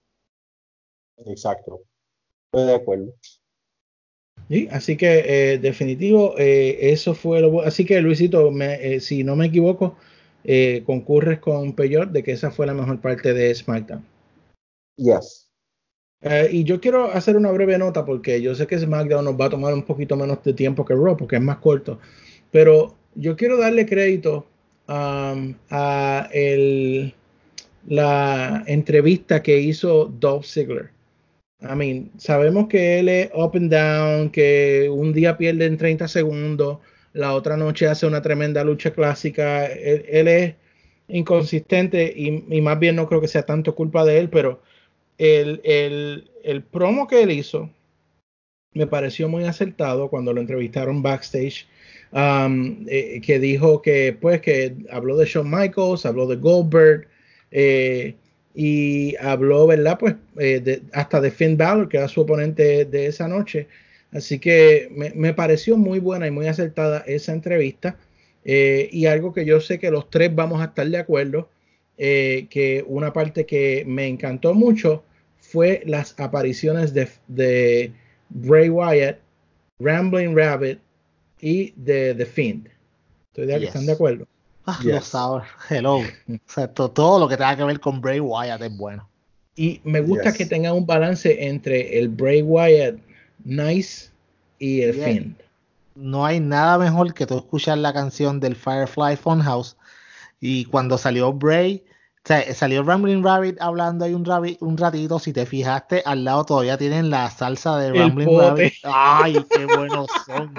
Speaker 3: Exacto. Estoy de acuerdo.
Speaker 2: Sí, así que eh, definitivo, eh, eso fue lo Así que Luisito, me- eh, si no me equivoco, eh, concurres con Peyot de que esa fue la mejor parte de SmackDown.
Speaker 3: Yes.
Speaker 2: Eh, y yo quiero hacer una breve nota porque yo sé que SmackDown nos va a tomar un poquito menos de tiempo que Raw porque es más corto. Pero yo quiero darle crédito um, a la entrevista que hizo Dolph Ziggler. I mean, sabemos que él es up and down, que un día pierde en 30 segundos, la otra noche hace una tremenda lucha clásica. Él, es inconsistente y más bien no creo que sea tanto culpa de él, pero el, el, el promo que él hizo me pareció muy acertado cuando lo entrevistaron backstage. um, eh, que dijo que pues que habló de Shawn Michaels, habló de Goldberg eh, y habló, ¿verdad? Pues eh, hasta de Finn Balor, que era su oponente de esa noche. Así que me, me pareció muy buena y muy acertada esa entrevista. eh, y algo que yo sé que los tres vamos a estar de acuerdo, eh, que una parte que me encantó mucho fue las apariciones de, de Bray Wyatt, Rambling Rabbit y de The Fiend. Estoy de,
Speaker 1: Yes.
Speaker 2: ¿Están de acuerdo?
Speaker 1: Ah,
Speaker 3: Yes.
Speaker 1: Lo sabes, hello. O sea, to- todo lo que tenga que ver con Bray Wyatt es bueno.
Speaker 2: Y me gusta
Speaker 3: Yes.
Speaker 2: que tenga un balance entre el Bray Wyatt nice y el
Speaker 1: Bien.
Speaker 2: Fiend.
Speaker 1: No hay nada mejor que tú escuchar la canción del Firefly Funhouse y cuando salió Bray, sea, salió Rambling Rabbit hablando ahí un, rabi- un ratito, si te fijaste, al lado todavía tienen la salsa de Rambling. Rabbit. Ay, qué buenos son.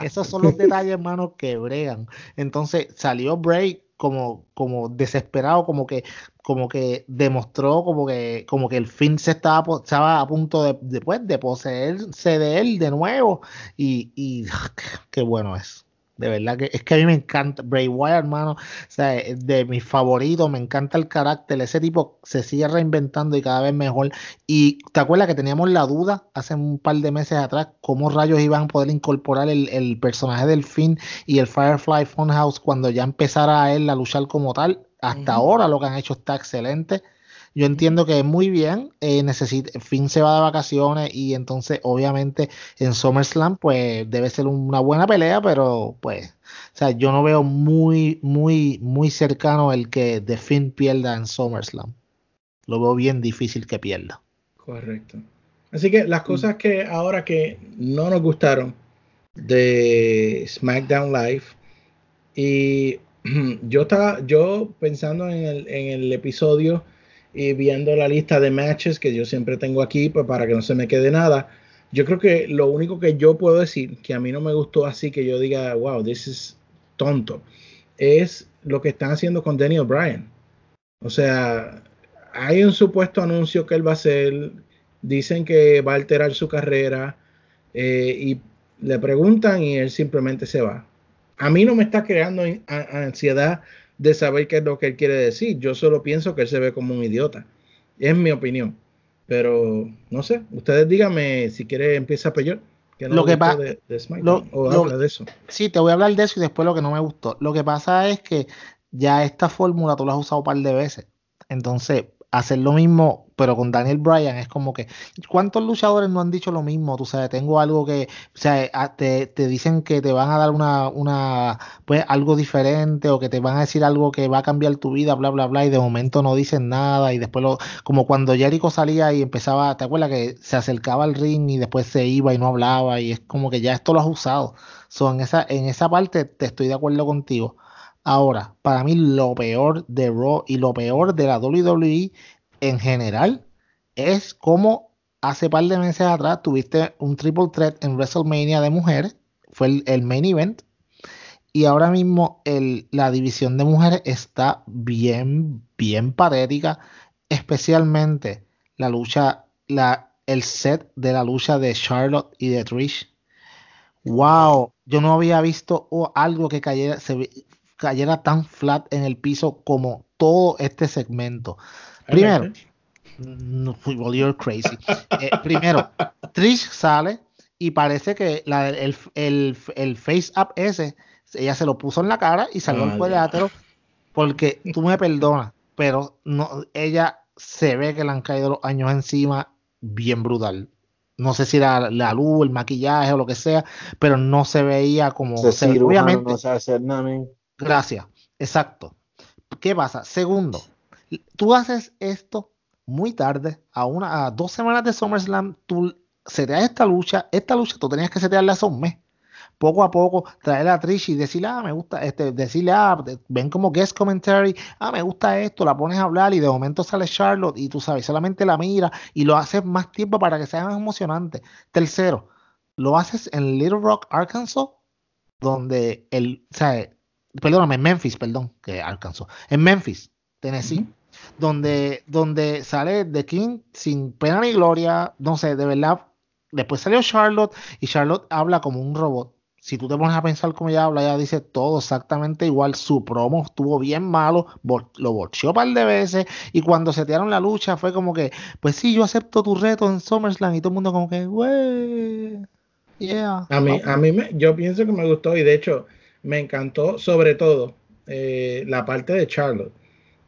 Speaker 1: Esos son los detalles, hermano, que bregan. Entonces salió Bray como, como desesperado, como que, como que demostró como que, como que el fin se estaba, estaba a punto de, de, pues, de poseerse de él de nuevo. Y, y qué bueno es. De verdad que es que a mí me encanta Bray Wyatt, hermano. O sea, es de mis favoritos, me encanta el carácter. Ese tipo se sigue reinventando y cada vez mejor. Y te acuerdas que teníamos la duda hace un par de meses atrás, cómo rayos iban a poder incorporar el, el personaje del Finn y el Firefly Funhouse cuando ya empezara a él a luchar como tal. Hasta ahora lo que han hecho está excelente. Yo entiendo que es muy bien, eh, necesita, Finn se va de vacaciones y entonces obviamente en SummerSlam pues debe ser una buena pelea, pero pues, o sea, yo no veo muy, muy, muy cercano el que The Finn pierda en SummerSlam. Lo veo bien difícil que pierda.
Speaker 2: Correcto. Así que las cosas que ahora que no nos gustaron de SmackDown Live y yo estaba yo pensando en el, en el episodio y viendo la lista de matches que yo siempre tengo aquí pues para que no se me quede nada. Yo creo que lo único que yo puedo decir que a mí no me gustó así que yo diga, wow, this is tonto, es lo que están haciendo con Daniel Bryan. O sea, hay un supuesto anuncio que él va a hacer, dicen que va a alterar su carrera eh, y le preguntan y él simplemente se va. A mí no me está creando ansiedad de saber qué es lo que él quiere decir. Yo solo pienso que él se ve como un idiota. Es mi opinión. Pero no sé, ustedes díganme si quiere empieza peor. Que
Speaker 1: Lo que
Speaker 2: le gustó
Speaker 1: pa-
Speaker 2: de, de SmackDown,
Speaker 1: lo-
Speaker 2: o
Speaker 1: lo-
Speaker 2: habla de eso.
Speaker 1: Sí, te voy a hablar de eso y después lo que no me gustó. Lo que pasa es que ya esta fórmula tú la has usado un par de veces. Entonces, hacer lo mismo, pero con Daniel Bryan es como que, ¿cuántos luchadores no han dicho lo mismo? Tú sabes, tengo algo que, o sea, te, te dicen que te van a dar una, una, pues algo diferente o que te van a decir algo que va a cambiar tu vida, bla, bla, bla, y de momento no dicen nada y después lo, como cuando Jericho salía y empezaba, ¿te acuerdas que se acercaba al ring y después se iba y no hablaba y es como que ya esto lo has usado? So, en esa, en esa parte te estoy de acuerdo contigo. Ahora, para mí lo peor de Raw y lo peor de la WWE en general es como hace par de meses atrás tuviste un triple threat en WrestleMania de mujeres, fue el, main event, y ahora mismo la división de mujeres está bien, bien patética, especialmente la lucha, la, el set de la lucha de Charlotte y de Trish. Wow, yo no había visto algo que cayera, cayera tan flat en el piso como todo este segmento. Primero, no, you're crazy. Eh, primero, Trish sale y parece que el, face up ese, ella se lo puso en la cara y salió el cuadrilátero porque tú me perdonas, pero no, ella se ve que le han caído los años encima bien brutal. No sé si era la luz, el maquillaje o lo que sea, pero no se veía como. Se, obviamente. No hacer nada, Gracias, exacto. ¿Qué pasa? Segundo, tú haces esto muy tarde, a una, a dos semanas de SummerSlam, tú seteas esta lucha, esta lucha tú tenías que setearla hace un mes poco a poco traer a Trish y decirle, ah, me gusta, este, decirle, ah, ven como guest commentary, ah, me gusta esto, la pones a hablar y de momento sale Charlotte y tú sabes, solamente la mira y lo haces más tiempo para que sea más emocionante. Tercero, lo haces en Little Rock, Arkansas, donde el, o sea, perdóname, Memphis, perdón, que Arkansas, en Memphis, Tennessee. Donde, donde sale The King sin pena ni gloria, no sé, de verdad, después salió Charlotte y Charlotte habla como un robot si tú te pones a pensar cómo ella habla, ella dice todo exactamente igual. Su promo estuvo bien malo, lo borcheó un par de veces y cuando se tiraron la lucha fue como que, pues sí, yo acepto tu reto en SummerSlam y todo el mundo como que, wey,
Speaker 2: yeah. A mí, a mí me, yo pienso que me gustó y de hecho me encantó sobre todo eh, la parte de Charlotte.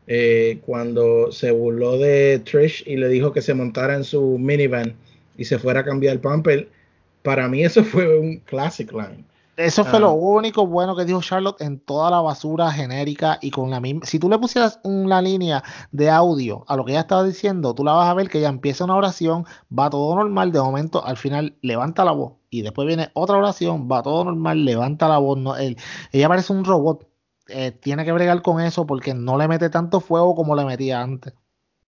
Speaker 2: Eh, cuando se burló de Trish y le dijo que se montara en su minivan y se fuera a cambiar el pamper, para mí eso fue un classic line.
Speaker 1: Eso fue lo ah. único bueno que dijo Charlotte en toda la basura genérica y con la misma. Si tú le pusieras una línea de audio a lo que ella estaba diciendo, tú la vas a ver que ella empieza una oración, va todo normal, de momento al final levanta la voz y después viene otra oración, va todo normal, levanta la voz. No, ella parece un robot. Eh, tiene que bregar con eso porque no le mete tanto fuego como le metía antes.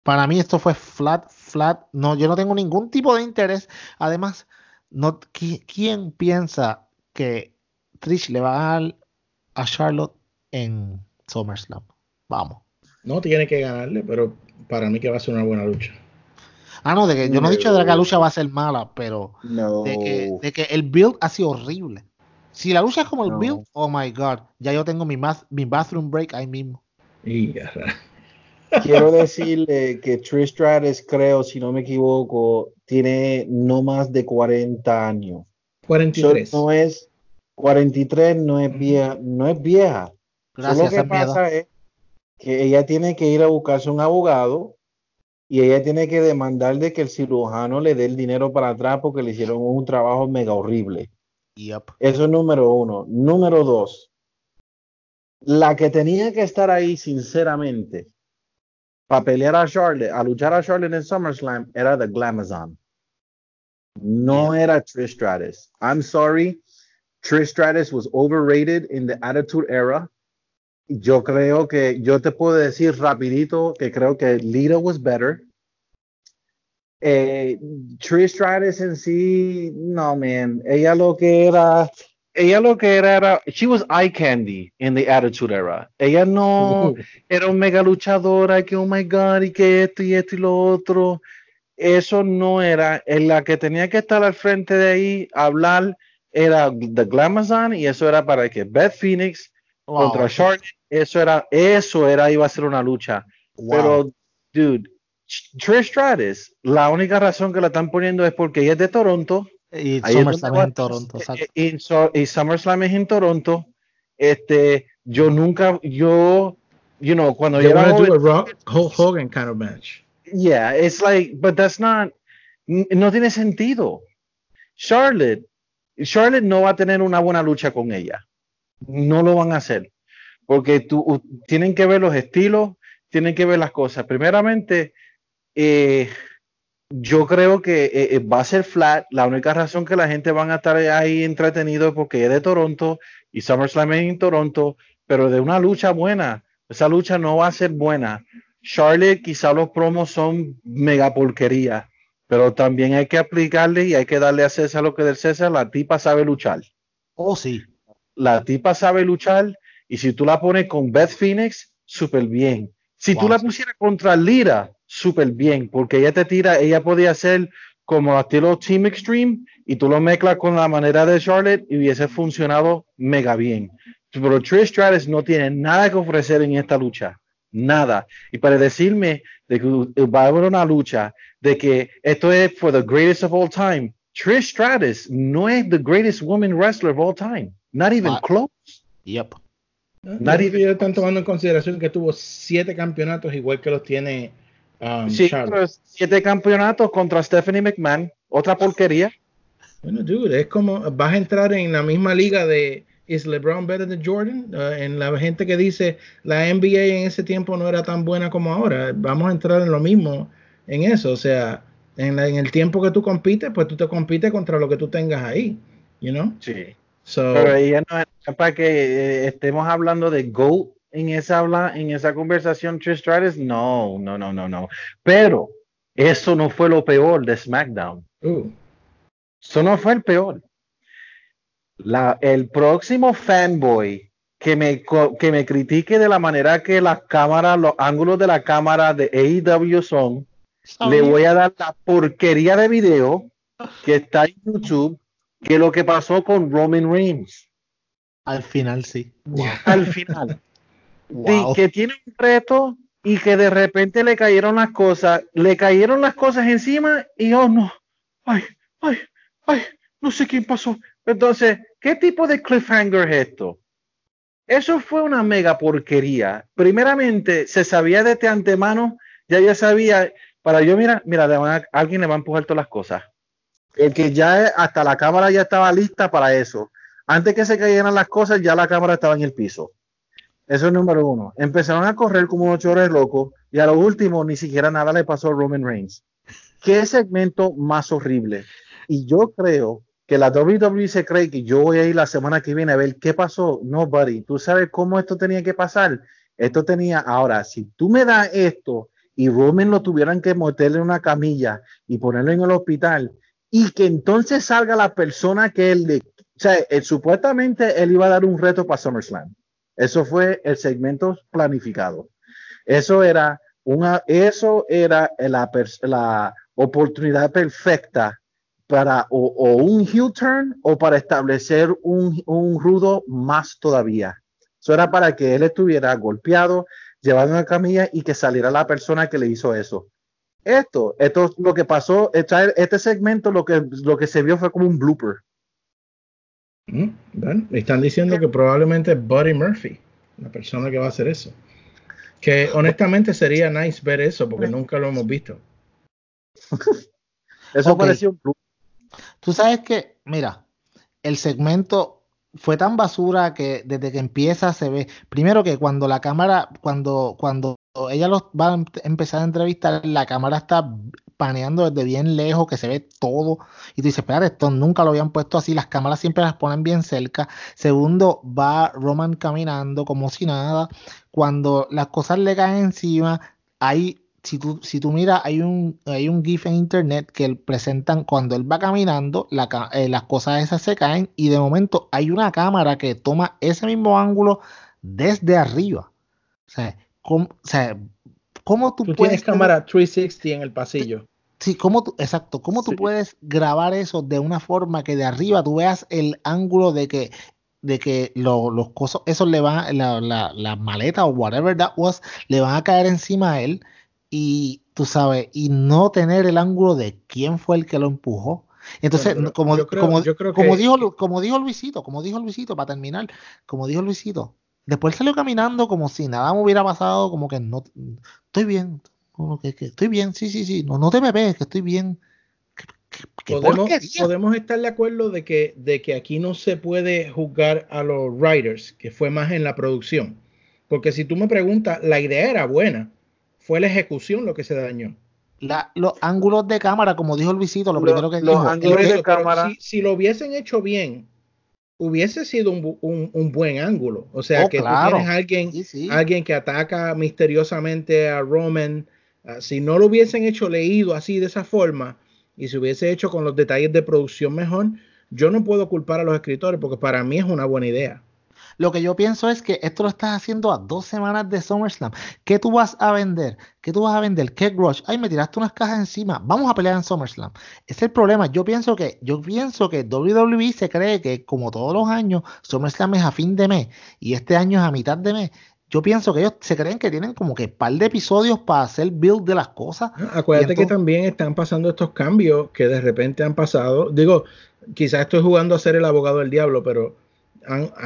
Speaker 1: Para mí esto fue flat, flat. No, yo no tengo ningún tipo de interés. Además, no, ¿quién piensa que Trish le va a dar a Charlotte en SummerSlam. Vamos.
Speaker 2: No tiene que ganarle, pero para mí que va a ser una buena lucha.
Speaker 1: Ah, no, de que yo no, he dicho de que la lucha va a ser mala, pero de, que, el build ha sido horrible. Si la lucha es como el build, oh my god, ya yo tengo mi, mi bathroom break ahí mismo.
Speaker 3: Quiero decirle que Trish Stratus, creo, si no me equivoco, tiene no más de 40 años. 43. no es, 43 no es vieja, no es vieja. lo que pasa es que ella tiene que ir a buscarse un abogado y ella tiene que demandar de que el cirujano le dé el dinero para atrás porque le hicieron un trabajo mega horrible. Eso es número uno. Número dos, la que tenía que estar ahí sinceramente para pelear a Charlotte, a luchar a Charlotte en SummerSlam era The Glamazon. No era Trish Stratus. I'm sorry. Trish Stratus was overrated in the Attitude Era. Yo creo que, yo te puedo decir rapidito que creo que Lita was better. Eh, Trish Stratus en sí, no, man. Ella lo que era, ella lo que era era, she was eye candy in the Attitude Era. Ella no era un mega luchadora que, oh my God, y que esto y esto y lo otro. Eso no era. En la que tenía que estar al frente de ahí, hablar era The Glamazon y eso era para que Beth Phoenix contra Charlotte, eso era, eso era, iba a ser una lucha. Pero, dude, Trish Stratus, la única razón que la están poniendo es porque ella es de Toronto. Y SummerSlam en Toronto, Y, SummerSlam es en Toronto. Este, yo nunca, yo, you know, cuando yo
Speaker 2: do Hogan kind of match.
Speaker 3: Yeah, it's like, but that's not, no tiene sentido. Charlotte Charlotte no va a tener una buena lucha con ella. No lo van a hacer. Porque tú, tienen que ver los estilos, tienen que ver las cosas. Primeramente, eh, yo creo que eh, eh, va a ser flat. La única razón que la gente van a estar ahí entretenido es porque es de Toronto y SummerSlam es en Toronto, pero de una lucha buena. Esa lucha no va a ser buena. Charlotte, quizá los promos son mega porquería. Pero también hay que aplicarle y hay que darle a César lo que del César. La tipa sabe luchar.
Speaker 1: Oh, sí.
Speaker 3: La tipa sabe luchar y si tú la pones con Beth Phoenix, súper bien. Si tú la pusieras contra Lira, súper bien, porque ella te tira, ella podía hacer como estilo Team Extreme y tú lo mezclas con la manera de Charlotte y hubiese funcionado mega bien. Pero Trish Stratus no tiene nada que ofrecer en esta lucha. Nada. Y para decirme de que va a haber una lucha, de que esto es for the greatest of all time, Trish Stratus no es the greatest woman wrestler of all time. Not even ah, close.
Speaker 1: Yep.
Speaker 2: Nadie están tomando en consideración que tuvo siete campeonatos igual que los tiene
Speaker 3: um, sí, siete campeonatos contra Stephanie McMahon. Otra porquería.
Speaker 2: Bueno, dude, es como vas a entrar en la misma liga de ¿Is LeBron better than Jordan? Uh, en la gente que dice la NBA en ese tiempo no era tan buena como ahora. Vamos a entrar en lo mismo en eso. O sea, en, el tiempo que tú compites, pues tú te compites contra lo que tú tengas ahí. You know?
Speaker 3: Sí. Pero ella no es para que eh, estemos hablando de GOAT en esa habla, en esa conversación Trish Stratus. No, no, no, no, no. Pero eso no fue lo peor de SmackDown. Uh. Eso no fue el peor la, el próximo fanboy que me, que me critique de la manera que las cámaras, los ángulos de la cámara de AEW son, le voy a dar la porquería de video que está en YouTube, que lo que pasó con Roman Reigns.
Speaker 1: Al final, sí.
Speaker 3: Al final. que tiene un reto y que de repente le cayeron las cosas, le cayeron las cosas encima y oh no, ay, ay, ay, no sé quién pasó, entonces, ¿qué tipo de cliffhanger es esto? Eso fue una mega porquería. Primeramente, se sabía de antemano, ya ya sabía, para yo, mira, mira, alguien le va a empujar todas las cosas. El que ya hasta la cámara ya estaba lista para eso. Antes que se cayeran las cosas, ya la cámara estaba en el piso. Eso es número uno. Empezaron a correr como unos chores locos y a lo último ni siquiera nada le pasó a Roman Reigns. Qué segmento más horrible. Y yo creo que la WWE se cree que yo voy a ir la semana que viene a ver qué pasó. No, buddy, tú sabes cómo esto tenía que pasar. Esto tenía, ahora, si tú me das esto y Roman lo tuvieran que meterle en una camilla y ponerlo en el hospital y que entonces salga la persona que él le, o sea, supuestamente él iba a dar un reto para SummerSlam. Eso fue el segmento planificado. Eso era una, eso era la, oportunidad perfecta para o, un heel turn o para establecer un, rudo más todavía. Eso era para que él estuviera golpeado, llevado en la camilla y que saliera la persona que le hizo eso. Esto, esto lo que pasó, este segmento lo que, lo que se vio fue como un blooper.
Speaker 2: Mm, están diciendo que probablemente Buddy Murphy, la persona que va a hacer eso. Que honestamente sería nice ver eso porque nunca lo hemos visto.
Speaker 3: eso pareció un blooper.
Speaker 1: Tú sabes que, mira, el segmento fue tan basura que desde que empieza se ve, primero que cuando la cámara, cuando, cuando ella los va a empezar a entrevistar, la cámara está paneando desde bien lejos, que se ve todo, y tú dices, espérate, esto nunca lo habían puesto así, las cámaras siempre las ponen bien cerca. Segundo, va Roman caminando como si nada. Cuando las cosas le caen encima, hay si tú, si tú miras, hay un, hay un GIF en internet que presentan cuando él va caminando, eh, las cosas esas se caen y de momento hay una cámara que toma ese mismo ángulo desde arriba. O sea, ¿cómo,
Speaker 2: tú, puedes. Tienes cámara 360 en el pasillo.
Speaker 1: Sí, ¿cómo tú, exacto, ¿cómo tú puedes grabar eso de una forma que de arriba tú veas el ángulo de que de que los cosas, eso le van, la, la, la maleta o whatever that was, le van a caer encima a él y tú sabes, y no tener el ángulo de quién fue el que lo empujó. Entonces, como, como, como, dijo, como dijo Luisito, como dijo Luisito, para terminar, como dijo Luisito, después salió caminando como si nada me hubiera pasado, como que no, estoy bien, estoy bien, sí, sí, sí, no, no te me ves, que estoy bien.
Speaker 2: podemos, podemos, estar de acuerdo de que, de que aquí no se puede juzgar a los writers, que fue más en la producción. Porque si tú me preguntas, la idea era buena fue la ejecución lo que se dañó.
Speaker 1: los ángulos de cámara, como dijo Luisito, lo, primero que
Speaker 2: los Ángulos de cámara. Si, lo hubiesen hecho bien, hubiese sido un, buen ángulo. O sea, oh, que tú tienes alguien, alguien que ataca misteriosamente a Roman. Ah, si no lo hubiesen hecho leído así de esa forma y se hubiese hecho con los detalles de producción mejor, yo no puedo culpar a los escritores porque para mí es una buena idea.
Speaker 1: Lo que yo pienso es que esto lo estás haciendo a dos semanas de SummerSlam. ¿Qué tú vas a vender? ¿Qué tú vas a vender? ¿Qué Rush? Ay, me tiraste unas cajas encima. Vamos a pelear en SummerSlam. Es el problema. Yo pienso que, yo pienso que WWE se cree que, como todos los años, SummerSlam es a fin de mes y este año es a mitad de mes yo pienso que ellos se creen que tienen como que un par de episodios para hacer build de las cosas.
Speaker 2: Acuérdate que también están pasando estos cambios que de repente han pasado. Digo, quizás estoy jugando a ser el abogado del diablo, pero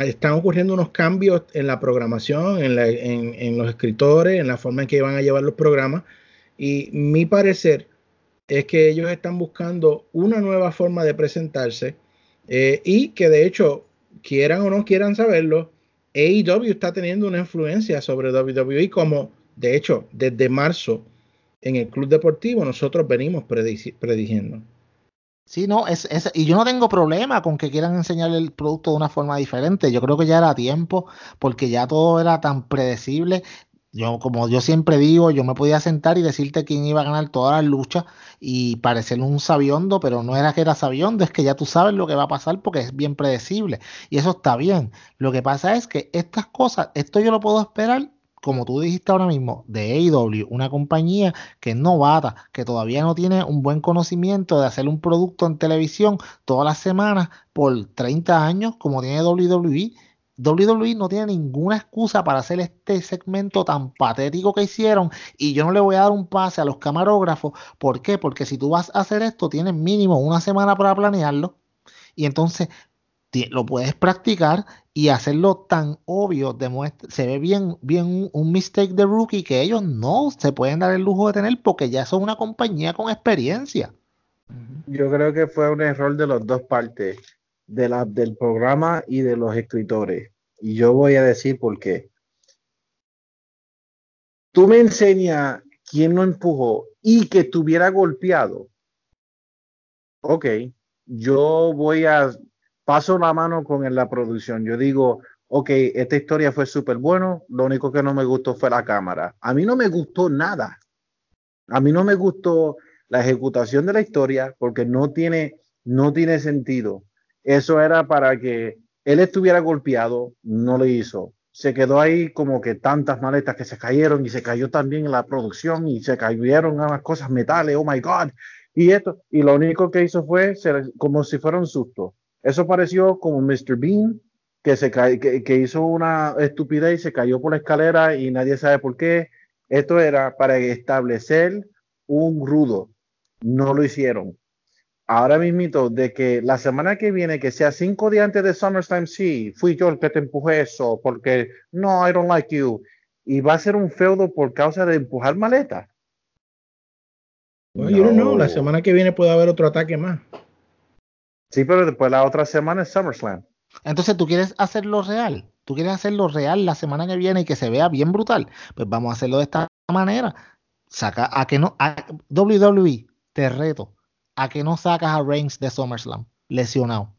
Speaker 2: están ocurriendo unos cambios en la programación, en, los escritores, en la forma en que van a llevar los programas. Y mi parecer es que ellos están buscando una nueva forma de presentarse eh, y que de hecho, quieran o no quieran saberlo, AEW está teniendo una influencia sobre WWE como, de hecho, desde marzo en el club deportivo nosotros venimos prediciendo.
Speaker 1: Sí, no, es, es, y yo no tengo problema con que quieran enseñar el producto de una forma diferente. Yo creo que ya era tiempo, porque ya todo era tan predecible. Yo, como yo siempre digo, yo me podía sentar y decirte quién iba a ganar todas las luchas y parecer un sabiondo, pero no era que era sabiondo, es que ya tú sabes lo que va a pasar porque es bien predecible. Y eso está bien. Lo que pasa es que estas cosas, esto yo lo puedo esperar como tú dijiste ahora mismo, de AEW, una compañía que es novata, que todavía no tiene un buen conocimiento de hacer un producto en televisión todas las semanas por 30 años, como tiene WWE, WWE no tiene ninguna excusa para hacer este segmento tan patético que hicieron y yo no le voy a dar un pase a los camarógrafos. ¿Por qué? Porque si tú vas a hacer esto, tienes mínimo una semana para planearlo y entonces lo puedes practicar y hacerlo tan obvio demuestra, se ve bien, bien un mistake de rookie que ellos no se pueden dar el lujo de tener porque ya son una compañía con experiencia.
Speaker 3: Yo creo que fue un error de las dos partes de la, del programa y de los escritores. Y yo voy a decir por qué. Tú me enseñas quién lo empujó y que estuviera golpeado. Ok, yo voy a paso la mano con la producción. Yo digo, ok, esta historia fue súper bueno, lo único que no me gustó fue la cámara. A mí no me gustó nada. A mí no me gustó la ejecutación de la historia porque no tiene, no tiene sentido. Eso era para que él estuviera golpeado, no lo hizo. Se quedó ahí como que tantas maletas que se cayeron y se cayó también la producción y se cayeron las cosas metales, oh my God. Y esto, y lo único que hizo fue ser como si fuera un susto. Eso pareció como Mr. Bean, que, se que, que hizo una estupidez y se cayó por la escalera y nadie sabe por qué. Esto era para establecer un rudo. No lo hicieron ahora mismito, de que la semana que viene, que sea cinco días antes de SummerSlam, sí, fui yo el que te empujé eso, porque no, I don't like you. Y va a ser un feudo por causa de empujar maleta.
Speaker 2: no. yo no, la semana que viene puede haber otro ataque más.
Speaker 3: Sí, pero después la otra semana es SummerSlam.
Speaker 1: Entonces, ¿tú quieres hacerlo real? ¿Tú quieres hacerlo real la semana que viene y que se vea bien brutal? Pues vamos a hacerlo de esta manera. Saca a que no, a WWE, te reto, ¿a qué no sacas a Reigns de SummerSlam lesionado?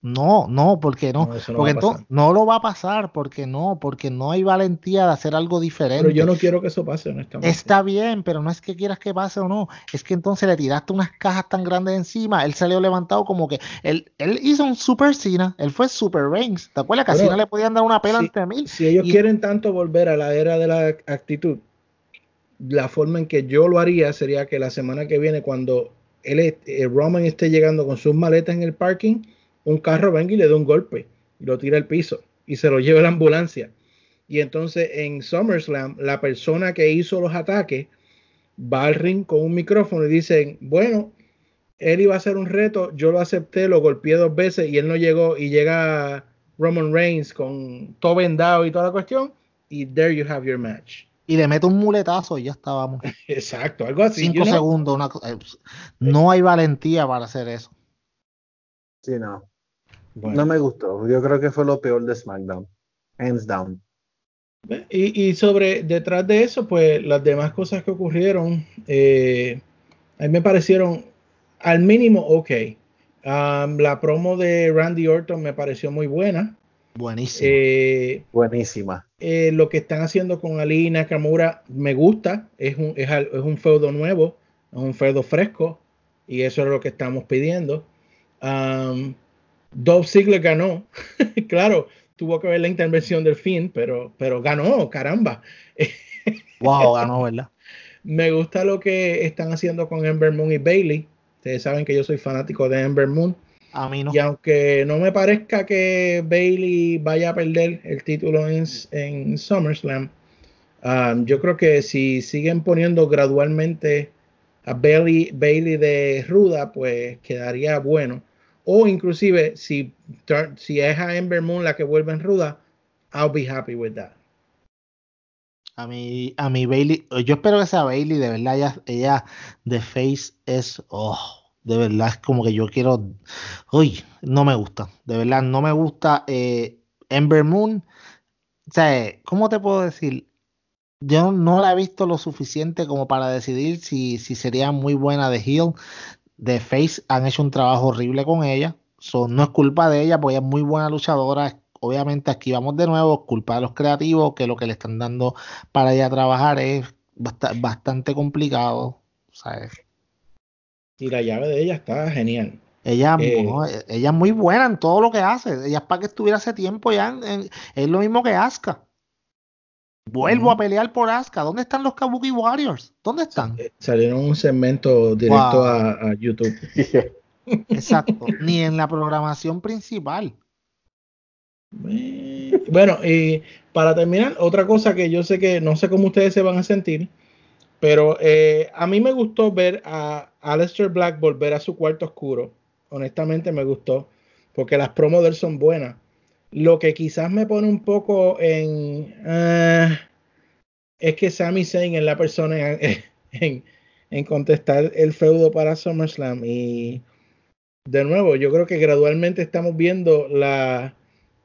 Speaker 1: No, no, porque no, no porque no lo va a pasar, porque no, porque no hay valentía de hacer algo diferente. Pero
Speaker 2: yo no quiero que eso pase, honestamente.
Speaker 1: Está bien, pero no es que quieras que pase o no, es que entonces le tiraste unas cajas tan grandes encima, él salió levantado como que él, él hizo un super Cena, él fue super Reigns, ¿te acuerdas que a Cena le podían dar una pela ante mil?
Speaker 2: Si ellos quieren tanto volver a la era de la actitud, la forma en que yo lo haría sería que la semana que viene cuando él, eh, Roman esté llegando con sus maletas en el parking, un carro venga y le da un golpe y lo tira al piso y se lo lleva a la ambulancia. Y entonces en SummerSlam, la persona que hizo los ataques va al ring con un micrófono y dicen, bueno, él iba a hacer un reto, yo lo acepté, lo golpeé dos veces y él no llegó y llega Roman Reigns con todo vendado y toda la cuestión y there you have your match
Speaker 1: y le meto un muletazo y ya estábamos.
Speaker 2: Exacto, algo así.
Speaker 1: Cinco segundos. Eh, no hay valentía para hacer eso.
Speaker 3: Sí, no. No me gustó. Yo creo que fue lo peor de SmackDown. Hands down.
Speaker 2: Y, sobre, detrás de eso, pues las demás cosas que ocurrieron, eh, a mí me parecieron al mínimo ok. Um, la promo de Randy Orton me pareció muy buena.
Speaker 1: Buenísima.
Speaker 3: Eh, Buenísima.
Speaker 2: Eh, lo que están haciendo con Ali Nakamura me gusta. Es un, es, un feudo nuevo, es un feudo fresco. Y eso es lo que estamos pidiendo. Um, Ziggler ganó. claro, tuvo que ver la intervención del fin, pero, pero ganó, caramba.
Speaker 1: Wow, ganó, ¿verdad?
Speaker 2: Me gusta lo que están haciendo con Ember Moon y Bailey. Ustedes saben que yo soy fanático de Ember Moon.
Speaker 1: A mí no.
Speaker 2: Y aunque no me parezca que Bailey vaya a perder el título en, en SummerSlam, um, yo creo que si siguen poniendo gradualmente a Bailey, Bailey de ruda, pues quedaría bueno. O inclusive si, si es a Ember Moon la que vuelve en ruda, I'll be happy with that.
Speaker 1: A mí, a mí Bailey, yo espero que sea Bailey, de verdad, ella, ella de Face es, oh, de verdad, es como que yo quiero, uy, no me gusta, de verdad, no me gusta eh, Ember Moon, o sea, ¿cómo te puedo decir? Yo no la he visto lo suficiente como para decidir si, si sería muy buena de Hill de Face han hecho un trabajo horrible con ella. no es culpa de ella, porque ella es muy buena luchadora. Obviamente aquí vamos de nuevo, culpa de los creativos, que lo que le están dando para ella trabajar es bastante complicado. ¿sabes?
Speaker 2: Y la llave de ella está genial.
Speaker 1: Ella, eh, ella es muy buena en todo lo que hace. Ella es para que estuviera hace tiempo ya. es lo mismo que Asuka. Vuelvo a pelear por Asuka. ¿Dónde están los Kabuki Warriors? ¿Dónde están?
Speaker 2: Eh, salieron un segmento directo a, YouTube.
Speaker 1: Exacto. Ni en la programación principal.
Speaker 2: Bueno, y para terminar, otra cosa que yo sé que no sé cómo ustedes se van a sentir, pero eh, a mí me gustó ver a Aleister Black volver a su cuarto oscuro. Honestamente me gustó, porque las promos son buenas. Lo que quizás me pone un poco en. Uh, es que Sami Zayn es la persona en, en, en, contestar el feudo para SummerSlam. Y de nuevo, yo creo que gradualmente estamos viendo la,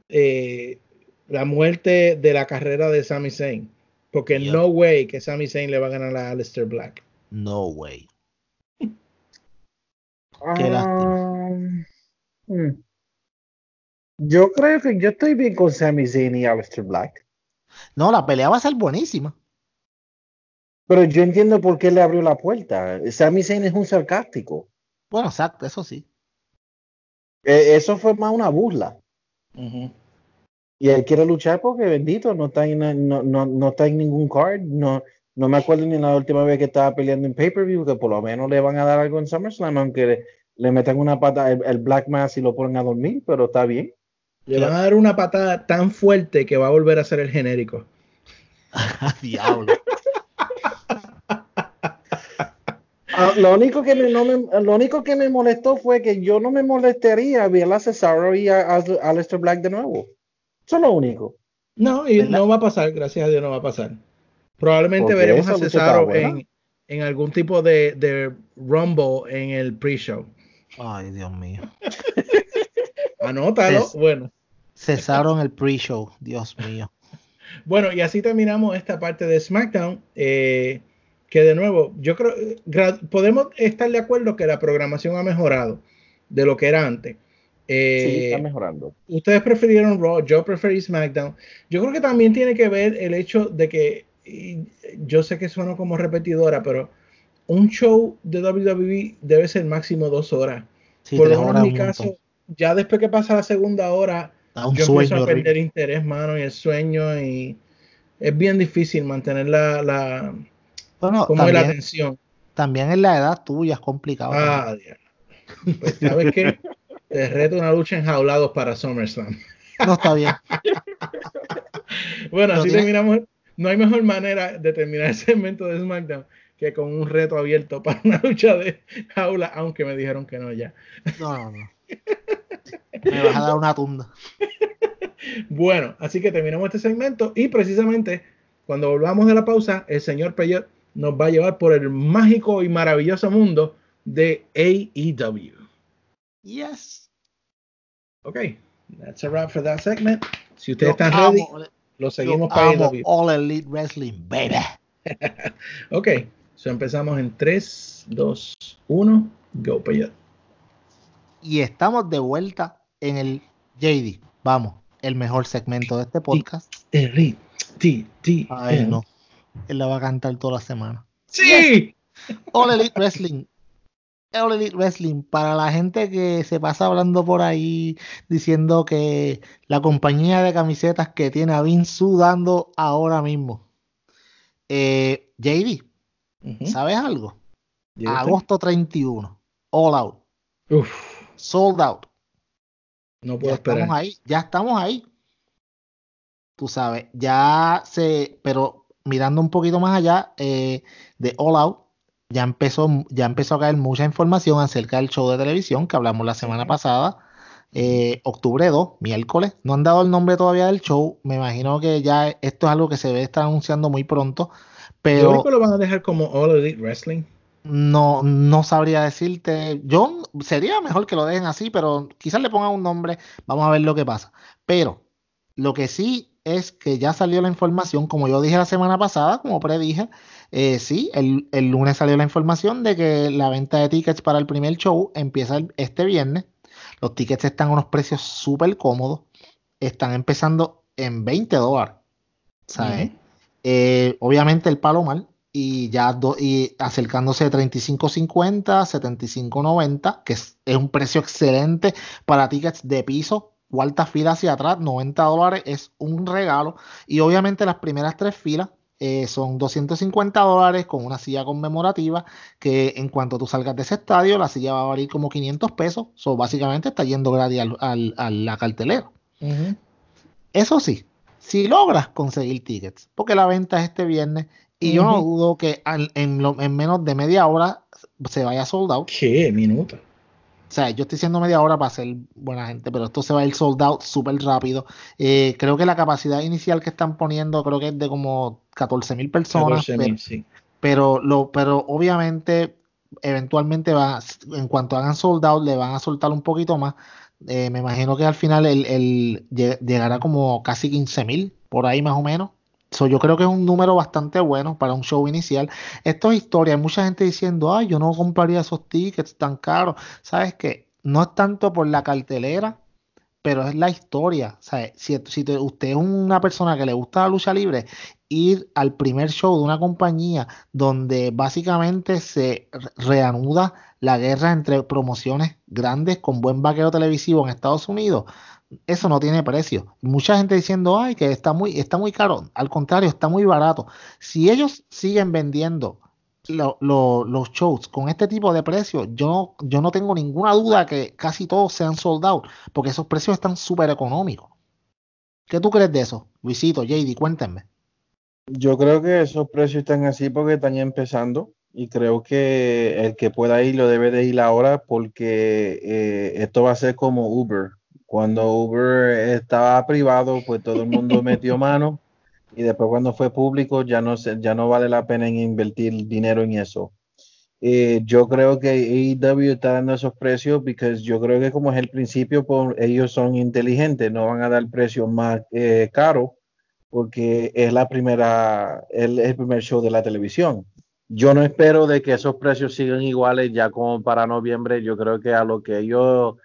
Speaker 2: eh, la muerte de la carrera de Sami Zayn. Porque no way que Sami Zayn le va a ganar a Aleister Black.
Speaker 1: No way.
Speaker 3: Qué lástima. Um, yo creo que yo estoy bien con Sami Zayn y Aleister Black.
Speaker 1: No, la pelea va a ser buenísima.
Speaker 3: Pero yo entiendo por qué le abrió la puerta. Sami Zayn es un sarcástico.
Speaker 1: Bueno, exacto, eso sí.
Speaker 3: Eh, eso fue más una burla. Uh -huh. Y él quiere luchar porque bendito, no está en, no, no, no está en ningún card. No, no me acuerdo ni la última vez que estaba peleando en pay-per-view, que por lo menos le van a dar algo en SummerSlam, aunque le, le metan una pata el, el, Black Mass y lo ponen a dormir, pero está bien.
Speaker 2: Le van a dar una patada tan fuerte que va a volver a ser el genérico.
Speaker 1: Diablo.
Speaker 3: Uh, lo, único que me, no me, lo único que me molestó fue que yo no me molestaría ver a Cesaro y a, Aleister Black de nuevo. Eso es lo único.
Speaker 2: No, y no va a pasar, gracias a Dios no va a pasar. Probablemente veremos a Cesaro en, en, algún tipo de, de Rumble en el pre-show.
Speaker 1: Ay, Dios mío.
Speaker 2: Anótalo. Bueno.
Speaker 1: Cesaron el pre-show, Dios mío.
Speaker 2: Bueno, y así terminamos esta parte de SmackDown. Eh, que de nuevo, yo creo, podemos estar de acuerdo que la programación ha mejorado de lo que era antes.
Speaker 3: Eh, sí, está mejorando.
Speaker 2: Ustedes prefirieron Raw, yo preferí SmackDown. Yo creo que también tiene que ver el hecho de que, yo sé que suena como repetidora, pero un show de WWE debe ser máximo dos horas.
Speaker 1: Sí,
Speaker 2: Por lo menos en mi caso, ya después que pasa la segunda hora, yo
Speaker 1: sueño,
Speaker 2: empiezo a perder interés, mano, y el sueño, y es bien difícil mantener la, la
Speaker 1: bueno,
Speaker 2: como
Speaker 1: también,
Speaker 2: la atención.
Speaker 1: También en la edad tuya es complicado.
Speaker 2: Ah, Dios. Pues, ¿sabes qué? Te reto una lucha enjaulados para SummerSlam.
Speaker 1: No está bien.
Speaker 2: bueno, así terminamos. No hay mejor manera de terminar el segmento de SmackDown que con un reto abierto para una lucha de jaula, aunque me dijeron que no ya.
Speaker 1: No, no, no. Me vas a dar una tunda.
Speaker 2: Bueno, así que terminamos este segmento y precisamente cuando volvamos de la pausa, el señor Peyot nos va a llevar por el mágico y maravilloso mundo de AEW.
Speaker 1: Yes.
Speaker 2: Ok, that's a wrap for that segment. Si ustedes están ready, lo seguimos para AEW.
Speaker 1: All Elite Wrestling, baby.
Speaker 2: ok, so empezamos en 3, 2, 1, go Peyot.
Speaker 1: Y estamos de vuelta en el JD. Vamos, el mejor segmento de este podcast.
Speaker 2: Elite. T, T,
Speaker 1: Ay, no. Él la va a cantar toda la semana.
Speaker 2: ¡Sí!
Speaker 1: Yes. All Elite Wrestling. All Elite Wrestling, para la gente que se pasa hablando por ahí diciendo que la compañía de camisetas que tiene a Vince sudando ahora mismo. Eh, JD, ¿sabes algo? Agosto 31, All Out. Sold out.
Speaker 2: No puedo
Speaker 1: ya Estamos ahí, ya estamos ahí. Tú sabes, ya se, pero mirando un poquito más allá eh, de All Out, ya empezó, ya empezó a caer mucha información acerca del show de televisión que hablamos la semana pasada. Eh, octubre 2, miércoles. No han dado el nombre todavía del show. Me imagino que ya esto es algo que se debe estar anunciando muy pronto. Pero Yo
Speaker 2: creo que lo van a dejar como All Elite Wrestling.
Speaker 1: No, no sabría decirte. Yo sería mejor que lo dejen así, pero quizás le pongan un nombre. Vamos a ver lo que pasa. Pero lo que sí es que ya salió la información, como yo dije la semana pasada, como predije, eh, sí, el, lunes salió la información de que la venta de tickets para el primer show empieza este viernes. Los tickets están a unos precios súper cómodos. Están empezando en 20 dólares. ¿Sabes? Eh, obviamente el palo mal. Y ya y acercándose de 35.50, 75.90, que es, es un precio excelente para tickets de piso cuarta fila hacia atrás, 90 dólares es un regalo. Y obviamente las primeras tres filas eh, son 250 dólares con una silla conmemorativa que en cuanto tú salgas de ese estadio, la silla va a valer como 500 pesos. So, básicamente está yendo gratis al, a la cartelera. Eso sí, si logras conseguir tickets, porque la venta es este viernes y yo no dudo que en, en, menos de media hora se vaya soldado.
Speaker 2: ¿Qué minuto?
Speaker 1: O sea, yo estoy diciendo media hora para ser buena gente, pero esto se va a ir sold out súper rápido. Eh, creo que la capacidad inicial que están poniendo, creo que es de como 14 mil personas. pero, sí. pero, lo, pero obviamente, eventualmente va, en cuanto hagan sold out, le van a soltar un poquito más. Eh, me imagino que al final el, el llegará como casi 15 mil, por ahí más o menos yo creo que es un número bastante bueno para un show inicial. Esto es historia. Hay mucha gente diciendo, ay, yo no compraría esos tickets tan caros. ¿Sabes qué? No es tanto por la cartelera, pero es la historia. ¿sabes? Si, usted es una persona que le gusta la lucha libre, ir al primer show de una compañía donde básicamente se reanuda la guerra entre promociones grandes con buen vaqueo televisivo en Estados Unidos, eso no tiene precio. Mucha gente diciendo, ay, que está muy, está muy caro. Al contrario, está muy barato. Si ellos siguen vendiendo los shows con este tipo de precios, yo, yo no tengo ninguna duda que casi todos sean sold out, porque esos precios están súper económicos. ¿Qué tú crees de eso? Luisito, JD, cuéntenme.
Speaker 3: Yo creo que esos precios están así porque están empezando y creo que el que pueda ir lo debe de ir ahora porque eh, esto va a ser como Uber. Cuando Uber estaba privado, pues todo el mundo metió mano y después cuando fue público ya no, ya no vale la pena invertir dinero en eso. Eh, yo creo que AEW está dando esos precios porque yo creo que como es el principio, pues, ellos son inteligentes, no van a dar precios más eh, caros porque es la primera, el, el primer show de la televisión. Yo no espero de que esos precios sigan iguales ya como para noviembre. Yo creo que a lo que ellos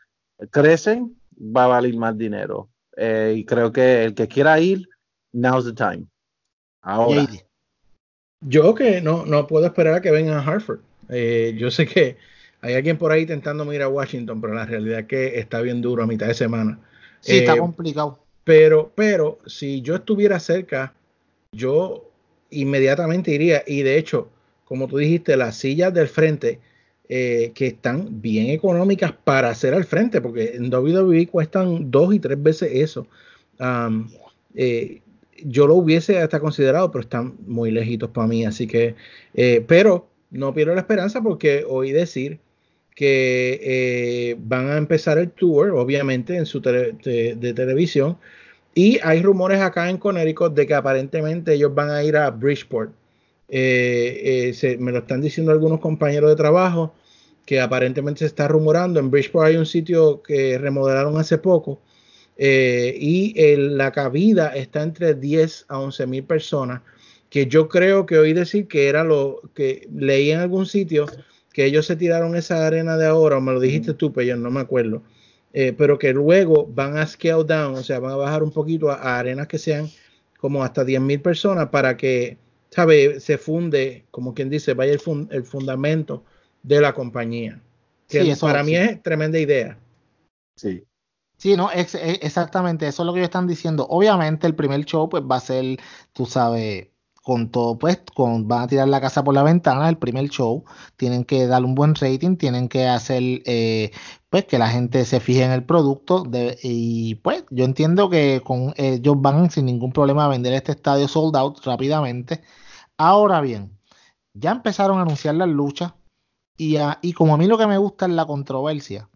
Speaker 3: crecen, va a valer más dinero. Eh, y creo que el que quiera ir, now's the time. Ahora.
Speaker 2: Yo que no, no puedo esperar a que vengan a Hartford. Eh, yo sé que hay alguien por ahí intentando ir a Washington, pero la realidad es que está bien duro a mitad de semana.
Speaker 1: Sí, está eh, complicado.
Speaker 2: Pero, pero si yo estuviera cerca, yo inmediatamente iría. Y de hecho, como tú dijiste, las sillas del frente eh, que están bien económicas para hacer al frente, porque en WWE cuestan dos y tres veces eso. Eh, yo lo hubiese hasta considerado, pero están muy lejitos para mí, así que, eh, pero no pierdo la esperanza porque oí decir que van a empezar el tour, obviamente, en su de, televisión, y hay rumores acá en Connecticut de que aparentemente ellos van a ir a Bridgeport. Me lo están diciendo algunos compañeros de trabajo que aparentemente se está rumorando. En Bridgeport hay un sitio que remodelaron hace poco eh, y la cabida está entre 10 a 11 mil personas, que yo creo que oí decir que era lo que leí en algún sitio que ellos se tiraron esa arena de ahora, o me lo dijiste tú, pero yo no me acuerdo, eh, pero que luego van a scale down, o sea, van a bajar un poquito a, arenas que sean como hasta 10 mil personas para que, ¿sabe? Se funde, como quien dice, vaya el, el fundamento de la compañía. sí, eso, para mí es tremenda idea.
Speaker 1: Sí. Sí, no, es, exactamente, eso es lo que ellos están diciendo. Obviamente el primer show pues va a ser, tú sabes, con todo, pues, con, van a tirar la casa por la ventana, el primer show, tienen que dar un buen rating, tienen que hacer, eh, pues, que la gente se fije en el producto, y pues, yo entiendo que con ellos van sin ningún problema a vender este estadio sold out rápidamente. Ahora bien, ya empezaron a anunciar las luchas, y, y como a mí lo que me gusta es la controversia,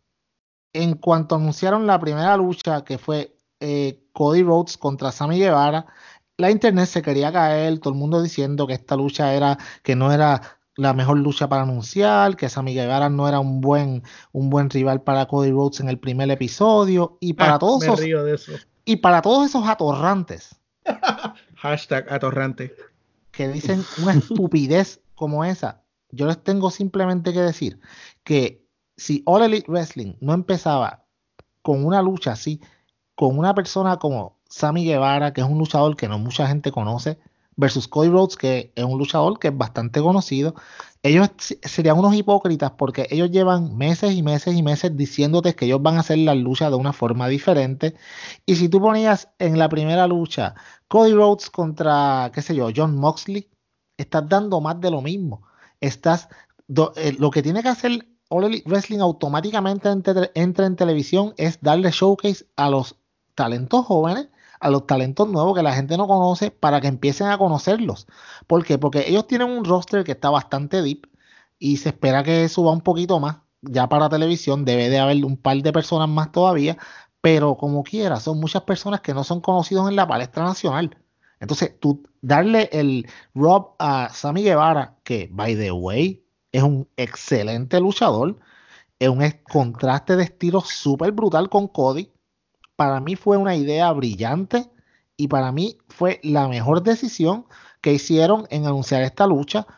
Speaker 1: en cuanto anunciaron la primera lucha, que fue eh, Cody Rhodes contra Sammy Guevara, la internet se quería caer, todo el mundo diciendo que esta lucha era, que no era la mejor lucha para anunciar, que Sammy Guevara no era un buen, un buen rival para Cody Rhodes en el primer episodio, y para ah, todos esos, y para todos esos atorrantes.
Speaker 2: Hashtag atorrante.
Speaker 1: Que dicen una estupidez como esa. Yo les tengo simplemente que decir que si All Elite Wrestling no empezaba con una lucha así, con una persona como Sammy Guevara, que es un luchador que no mucha gente conoce, versus Cody Rhodes, que es un luchador que es bastante conocido, ellos serían unos hipócritas porque ellos llevan meses y meses y meses diciéndote que ellos van a hacer la lucha de una forma diferente. Y si tú ponías en la primera lucha Cody Rhodes contra, qué sé yo, John Moxley, estás dando más de lo mismo. Estás, eh, lo que tiene que hacer All Wrestling automáticamente entra en televisión es darle showcase a los talentos jóvenes, a los talentos nuevos que la gente no conoce para que empiecen a conocerlos. ¿Por qué? Porque ellos tienen un roster que está bastante deep y se espera que suba un poquito más. Ya para televisión debe de haber un par de personas más todavía, pero como quiera, son muchas personas que no son conocidos en la palestra nacional. Entonces, tú darle el Rob a Sammy Guevara, que by the way, es un excelente luchador, es un contraste de estilo súper brutal con Cody. Para mí fue una idea brillante y para mí fue la mejor decisión que hicieron en anunciar esta lucha.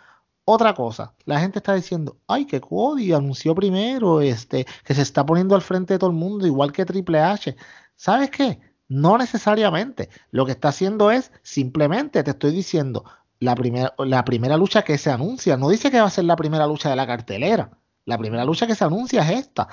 Speaker 1: Otra cosa, la gente está diciendo, ay, que Cody anunció primero, este, que se está poniendo al frente de todo el mundo, igual que Triple H. ¿Sabes qué? No necesariamente. Lo que está haciendo es simplemente te estoy diciendo, la primera, la primera lucha que se anuncia. No dice que va a ser la primera lucha de la cartelera. La primera lucha que se anuncia es esta.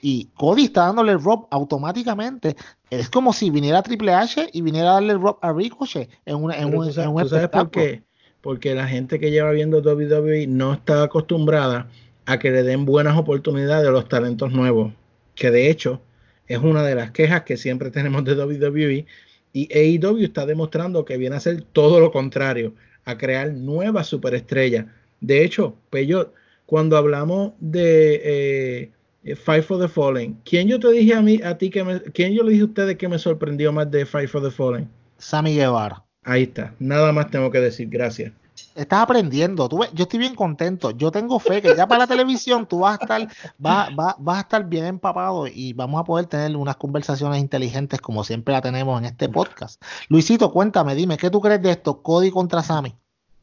Speaker 1: Y Cody está dándole el rob automáticamente. Es como si viniera Triple H y viniera a darle el rob a Ricochet en, una, en, un,
Speaker 2: sabes, por qué? Porque la gente que lleva viendo WWE no está acostumbrada a que le den buenas oportunidades a los talentos nuevos. Que de hecho es una de las quejas que siempre tenemos de WWE. Y AEW está demostrando que viene a ser todo lo contrario a crear nuevas superestrellas. De hecho, Peyot, cuando hablamos de eh, Fight for the Fallen, ¿quién yo te dije a mí, a ti que me, quién yo le dije a ustedes que me sorprendió más de Fight for the Fallen?
Speaker 1: Sammy Guevara.
Speaker 2: Ahí está, nada más tengo que decir, gracias.
Speaker 1: Estás aprendiendo, tú yo estoy bien contento, yo tengo fe que ya para la televisión tú vas a estar, vas, vas a estar bien empapado y vamos a poder tener unas conversaciones inteligentes como siempre la tenemos en este podcast. Luisito, cuéntame, dime, ¿qué tú crees de esto, Cody contra Sammy?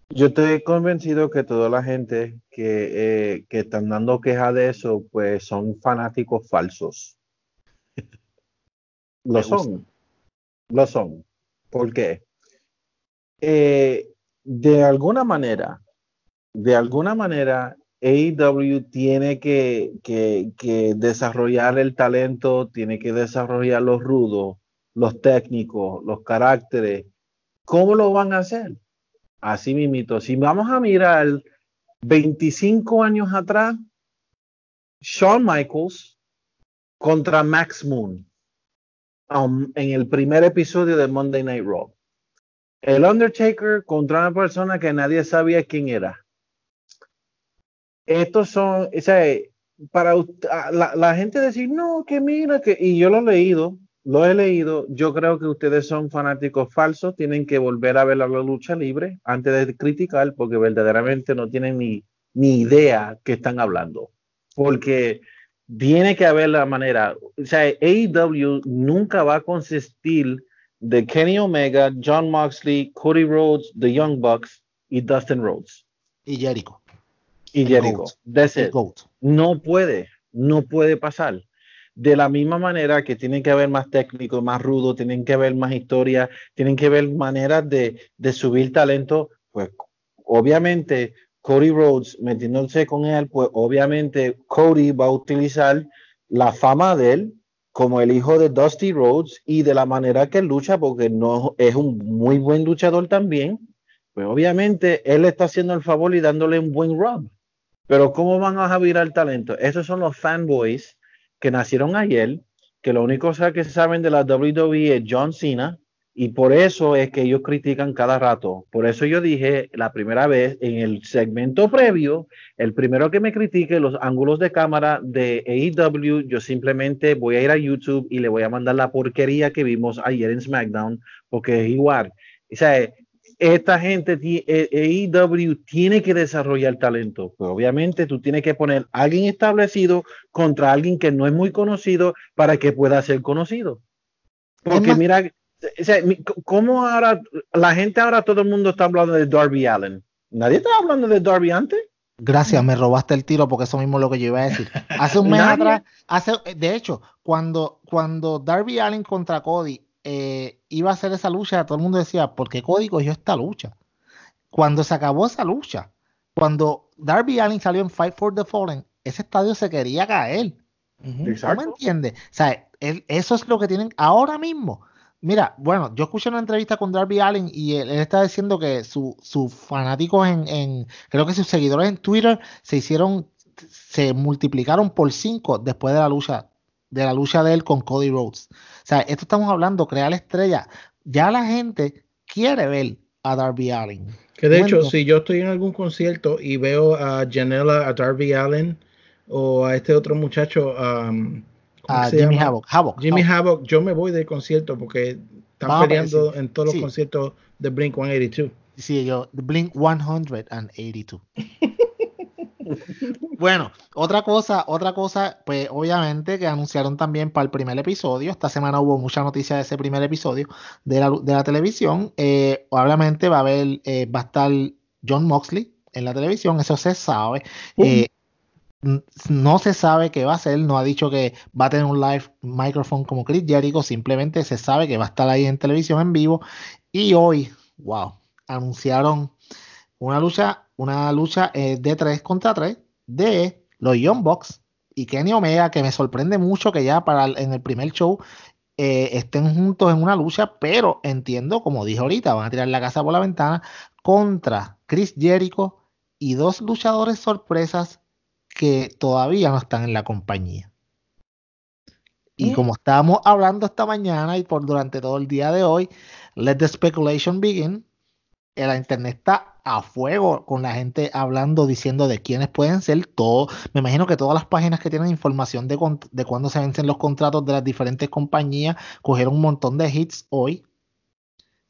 Speaker 3: Yo estoy convencido que toda la gente que, eh, que están dando queja de eso, pues son fanáticos falsos. lo son. Lo son. ¿Por qué? Eh, de alguna manera, de alguna manera, AEW tiene que, que, desarrollar el talento, tiene que desarrollar los rudos, los técnicos, los caracteres. ¿Cómo lo van a hacer? Así mismito. Si vamos a mirar 25 años atrás, Shawn Michaels contra Max Moon um, en el primer episodio de Monday Night Raw. El Undertaker contra una persona que nadie sabía quién era. Estos son, o sea, para la, gente decir, no, que mira, que, y yo lo he leído, lo he leído, yo creo que ustedes son fanáticos falsos, tienen que volver a ver la lucha libre antes de criticar, porque verdaderamente no tienen ni, ni idea que están hablando. Porque tiene que haber la manera, o sea, AEW nunca va a consistir de Kenny Omega, John Moxley, Cody Rhodes, The Young Bucks y Dustin Rhodes.
Speaker 1: Y Jericho.
Speaker 3: Y Jericho. No puede, no puede pasar. De la misma manera que tienen que haber más técnicos, más rudos, tienen que haber más historia, tienen que haber maneras de, subir talento, pues obviamente Cody Rhodes metiéndose con él, pues obviamente Cody va a utilizar la fama de él como el hijo de Dusty Rhodes y de la manera que lucha, porque no es un muy buen luchador también, pues obviamente él está haciendo el favor y dándole un buen rub. Pero ¿cómo van a virar talento? Esos son los fanboys que nacieron ayer, que lo único que saben de la WWE es John Cena, y por eso es que ellos critican cada rato. Por eso yo dije la primera vez en el segmento previo, el primero que me critique los ángulos de cámara de AEW, yo simplemente voy a ir a YouTube y le voy a mandar la porquería que vimos ayer en SmackDown, porque es igual. O sea, esta gente, AEW tiene que desarrollar talento. Pues obviamente tú tienes que poner a alguien establecido contra alguien que no es muy conocido para que pueda ser conocido. Porque mira o sea, ¿cómo ahora la gente ahora todo el mundo está hablando de Darby Allen? ¿Nadie estaba hablando de Darby antes?
Speaker 1: Gracias, me robaste el tiro porque eso mismo es lo que yo iba a decir. Hace un mes atrás, hace, de hecho, cuando, cuando Darby Allen contra Cody eh, iba a hacer esa lucha, todo el mundo decía, ¿por qué Cody cogió esta lucha? Cuando se acabó esa lucha, cuando Darby Allen salió en Fight for the Fallen, ese estadio se quería caer. ¿No me entiendes? O sea, eso es lo que tienen ahora mismo Mira, bueno, yo escuché una entrevista con Darby Allen y él, está diciendo que sus fanáticos en, creo que sus seguidores en Twitter se hicieron, se multiplicaron por cinco después de la lucha, de la lucha de él con Cody Rhodes. O sea, esto estamos hablando, crear estrella. Ya la gente quiere ver a Darby Allen.
Speaker 2: Que de hecho, si yo estoy en algún concierto y veo a Janela, a Darby Allen o a este otro muchacho, um,
Speaker 1: a Jimmy Havoc.
Speaker 2: Jimmy Havoc. yo me voy del concierto porque están peleando en todos los conciertos de Blink 182.
Speaker 1: Sí, yo, Blink 182. bueno, otra cosa, otra cosa, pues obviamente que anunciaron también para el primer episodio. Esta semana hubo mucha noticia de ese primer episodio de la, de la televisión. Eh, obviamente va a haber, eh, va a estar John Moxley en la televisión, eso se sabe. Eh, no se sabe qué va a hacer, no ha dicho que va a tener un live microphone como Chris Jericho, simplemente se sabe que va a estar ahí en televisión en vivo. Y hoy, wow, anunciaron una lucha, una lucha eh, de 3 contra 3 de los Young Bucks y Kenny Omega, que me sorprende mucho que ya para en el primer show eh, estén juntos en una lucha, pero entiendo, como dije ahorita, van a tirar la casa por la ventana contra Chris Jericho y dos luchadores sorpresas que todavía no están en la compañía. Y como estábamos hablando esta mañana y por durante todo el día de hoy, let the speculation begin. La internet está a fuego con la gente hablando, diciendo de quiénes pueden ser. Todo, me imagino que todas las páginas que tienen información de, de cuándo se vencen los contratos de las diferentes compañías cogieron un montón de hits hoy.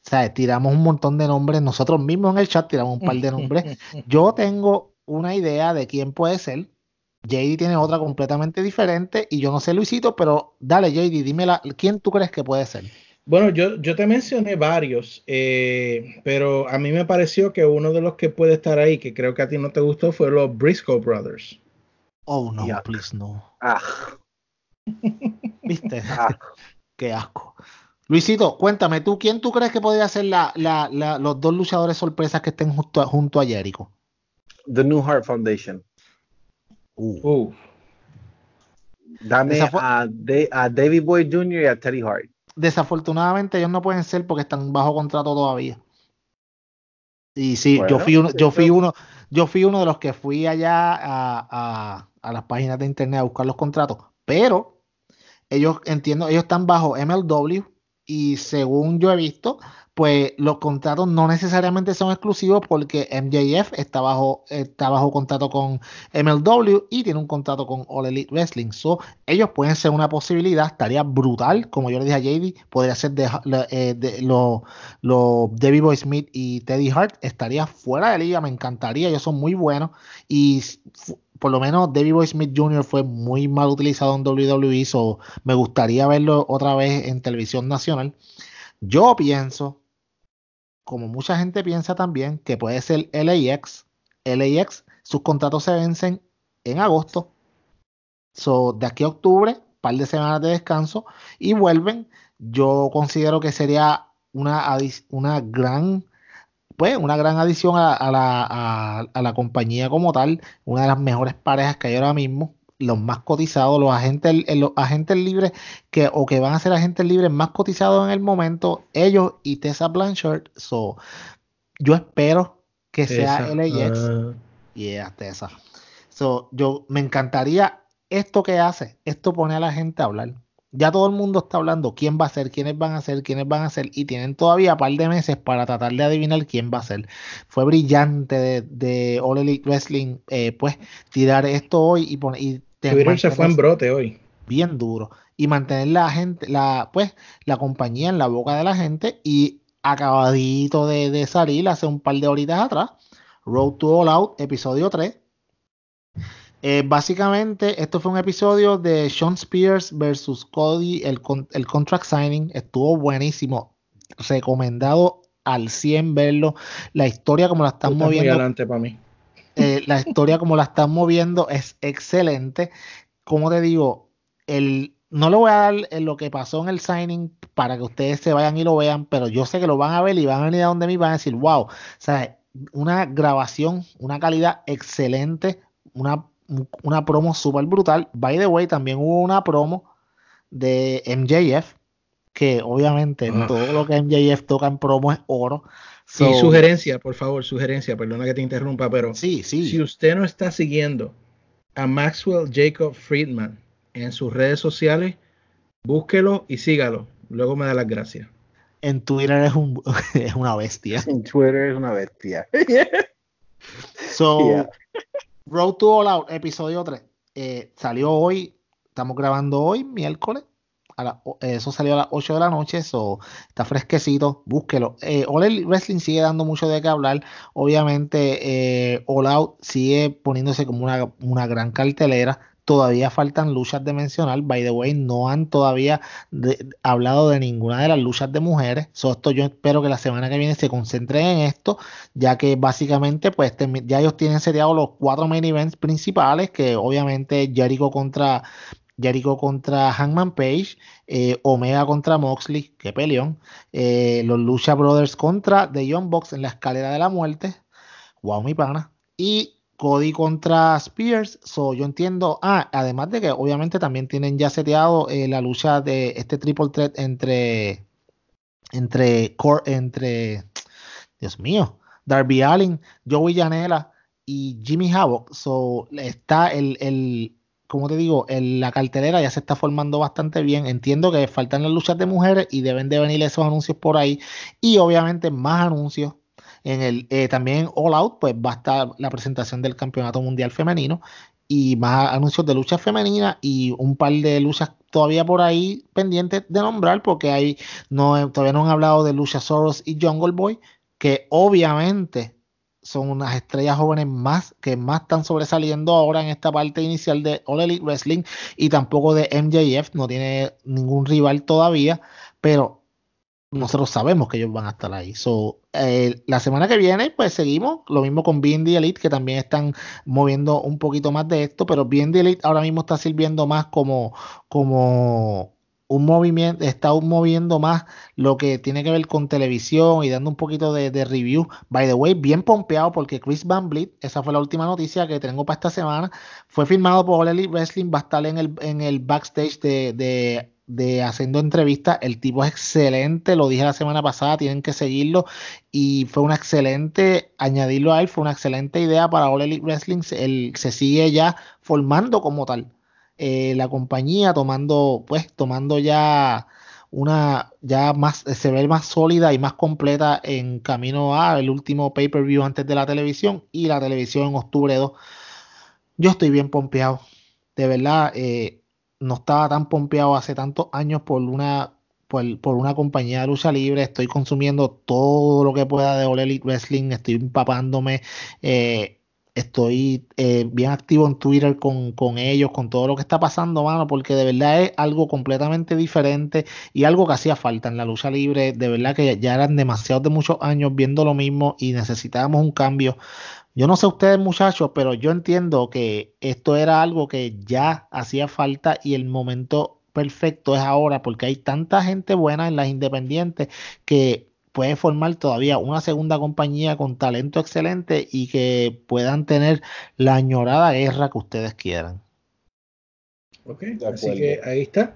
Speaker 1: O sea, tiramos un montón de nombres. Nosotros mismos en el chat tiramos un par de nombres. Yo tengo una idea de quién puede ser. JD tiene otra completamente diferente y yo no sé Luisito, pero dale JD, dime quién tú crees que puede ser.
Speaker 2: Bueno, yo, yo te mencioné varios, eh, pero a mí me pareció que uno de los que puede estar ahí, que creo que a ti no te gustó, fue los Briscoe Brothers.
Speaker 1: Oh, no, please no. Ah. ¿Viste? Ah. Qué asco. Luisito, cuéntame, ¿tú quién tú crees que podría ser la, la, los dos luchadores sorpresas que estén junto a, junto a Jericho?
Speaker 3: The New Heart Foundation. Uh. Dame a, David Boy Jr. y a Teddy Hart.
Speaker 1: Desafortunadamente ellos no pueden ser porque están bajo contrato todavía. Y sí, yo fui uno, yo fui uno, yo fui uno de los que fui allá a, a, las páginas de internet a buscar los contratos. Pero ellos entiendo, ellos estw bajo MLW y según yo he visto, pues los contratos no necesariamente son exclusivos porque MJF está bajo, está bajo contrato con MLW y tiene un contrato con All Elite Wrestling. So, ellos pueden ser una posibilidad, estaría brutal, como yo le dije a JD, podría ser de, eh, los lo David Boy Smith y Teddy Hart, estaría fuera de liga, me encantaría, ellos son muy buenos y por lo menos David Boy Smith Jr. fue muy mal utilizado en WWE, so me gustaría verlo otra vez en televisión nacional. Yo pienso como mucha gente piensa también, que puede ser LAX. LAX, sus contratos se vencen en agosto. So, de aquí a octubre, par de semanas de descanso y vuelven. Yo considero que sería una, una gran pues una gran adición a, la, a, la, compañía como tal, una de las mejores parejas que hay ahora mismo, los más cotizados, los agentes, los agentes libres que o que van a ser agentes libres más cotizados en el momento, ellos y Tessa Blanchard. So, yo espero que sea LAX. Uh. Yeah, Tessa. So, yo me encantaría esto que hace, esto pone a la gente a hablar. Ya todo el mundo está hablando quién va a ser, quiénes van a ser, quiénes van a ser, y tienen todavía un par de meses para tratar de adivinar quién va a ser. Fue brillante de, de All Elite Wrestling, eh, pues, tirar esto hoy y poner. Y
Speaker 2: Twitter se fue en brote hoy.
Speaker 1: Bien duro. Y mantener la gente, la, pues, la compañía en la boca de la gente. Y acabadito de, de salir hace un par de horitas atrás. Road to All Out, episodio 3 eh, básicamente, esto fue un episodio de Sean Spears versus Cody, el, el contract signing. Estuvo buenísimo. Recomendado al 100 verlo. La historia como la están moviendo.
Speaker 2: adelante para mí.
Speaker 1: Eh, la historia como la están moviendo es excelente. Como te digo, el, no le voy a dar lo que pasó en el signing para que ustedes se vayan y lo vean, pero yo sé que lo van a ver y van a venir a donde mí y van a decir, wow, o sea, una grabación, una calidad excelente, una una promo súper brutal. By the way, también hubo una promo de MJF, que obviamente ah. todo lo que MJF toca en promo es oro.
Speaker 2: Y sugerencia, por favor, sugerencia, perdona que te interrumpa, pero
Speaker 1: sí, sí.
Speaker 2: si usted no está siguiendo a Maxwell Jacob Friedman en sus redes sociales, búsquelo y sígalo. Luego me da las gracias.
Speaker 1: En Twitter es, un, es una bestia.
Speaker 3: En Twitter es una bestia.
Speaker 1: so, Road to All Out, episodio 3. Eh, salió hoy, estamos grabando hoy, miércoles. Eso salió a las 8 de la noche, eso está fresquecito, búsquelo. Eh, All Wrestling sigue dando mucho de qué hablar. Obviamente, eh, All Out sigue poniéndose como una, una gran cartelera todavía faltan luchas de mencionar. By the way, no han todavía hablado de ninguna de las luchas de mujeres. So, esto yo espero que la semana que viene se concentren en esto, ya que básicamente, pues ya ellos tienen seteados los cuatro main events principales, que obviamente Jericho contra Jericho contra Hangman Page, eh, Omega contra Moxley, que peleón, eh, los Lucha Brothers contra The Young Box en la escalera de la muerte, wow mi pana, y Cody contra Spears. So, yo entiendo. Ah, además de que obviamente también tienen ya seteado eh, la lucha de este triple threat entre. Entre. Entre. Dios mío. Darby Allin, Joey Janela y Jimmy Havoc. So, está el. el como te digo, la cartelera ya se está formando bastante bien. Entiendo que faltan las luchas de mujeres y deben de venir esos anuncios por ahí. Y obviamente más anuncios en el, eh, también All Out, pues va a estar la presentación del Campeonato Mundial Femenino y más anuncios de lucha femenina y un par de luchas todavía por ahí pendientes de nombrar porque hay no todavía no han hablado de Lucha Soros y Jungle Boy que obviamente son unas estrellas jóvenes más que más están sobresaliendo ahora en esta parte inicial de All Elite Wrestling y tampoco de MJF no tiene ningún rival todavía pero nosotros sabemos que ellos van a estar ahí. So, eh, la semana que viene, pues seguimos. Lo mismo con BND Elite, que también están moviendo un poquito más de esto, pero BND Elite ahora mismo está sirviendo más como, como un movimiento, está moviendo más lo que tiene que ver con televisión y dando un poquito de, review. By the way, bien pompeado porque Chris Van Vliet, esa fue la última noticia que tengo para esta semana, fue firmado por All Wrestling, va a estar en el, en el backstage de de haciendo entrevistas. El tipo es excelente, lo dije la semana pasada, tienen que seguirlo. Y fue una excelente, añadirlo a él, fue una excelente idea para All Elite Wrestling. Él se sigue ya formando como tal. Eh, la compañía tomando, pues, tomando ya una, ya más, se ve más sólida y más completa en camino a el último pay-per-view antes de la televisión y la televisión en octubre 2. Yo estoy bien pompeado. De verdad, eh, no estaba tan pompeado hace tantos años por una por, una compañía de lucha libre, estoy consumiendo todo lo que pueda de All Wrestling, estoy empapándome, eh, estoy eh, bien activo en Twitter con, con, ellos, con todo lo que está pasando, mano, porque de verdad es algo completamente diferente y algo que hacía falta en la lucha libre, de verdad que ya eran demasiados de muchos años viendo lo mismo y necesitábamos un cambio. Yo no sé ustedes muchachos, pero yo entiendo que esto era algo que ya hacía falta y el momento perfecto es ahora porque hay tanta gente buena en las independientes que puede formar todavía una segunda compañía con talento excelente y que puedan tener la añorada guerra que ustedes quieran.
Speaker 2: Ok, así que ahí está.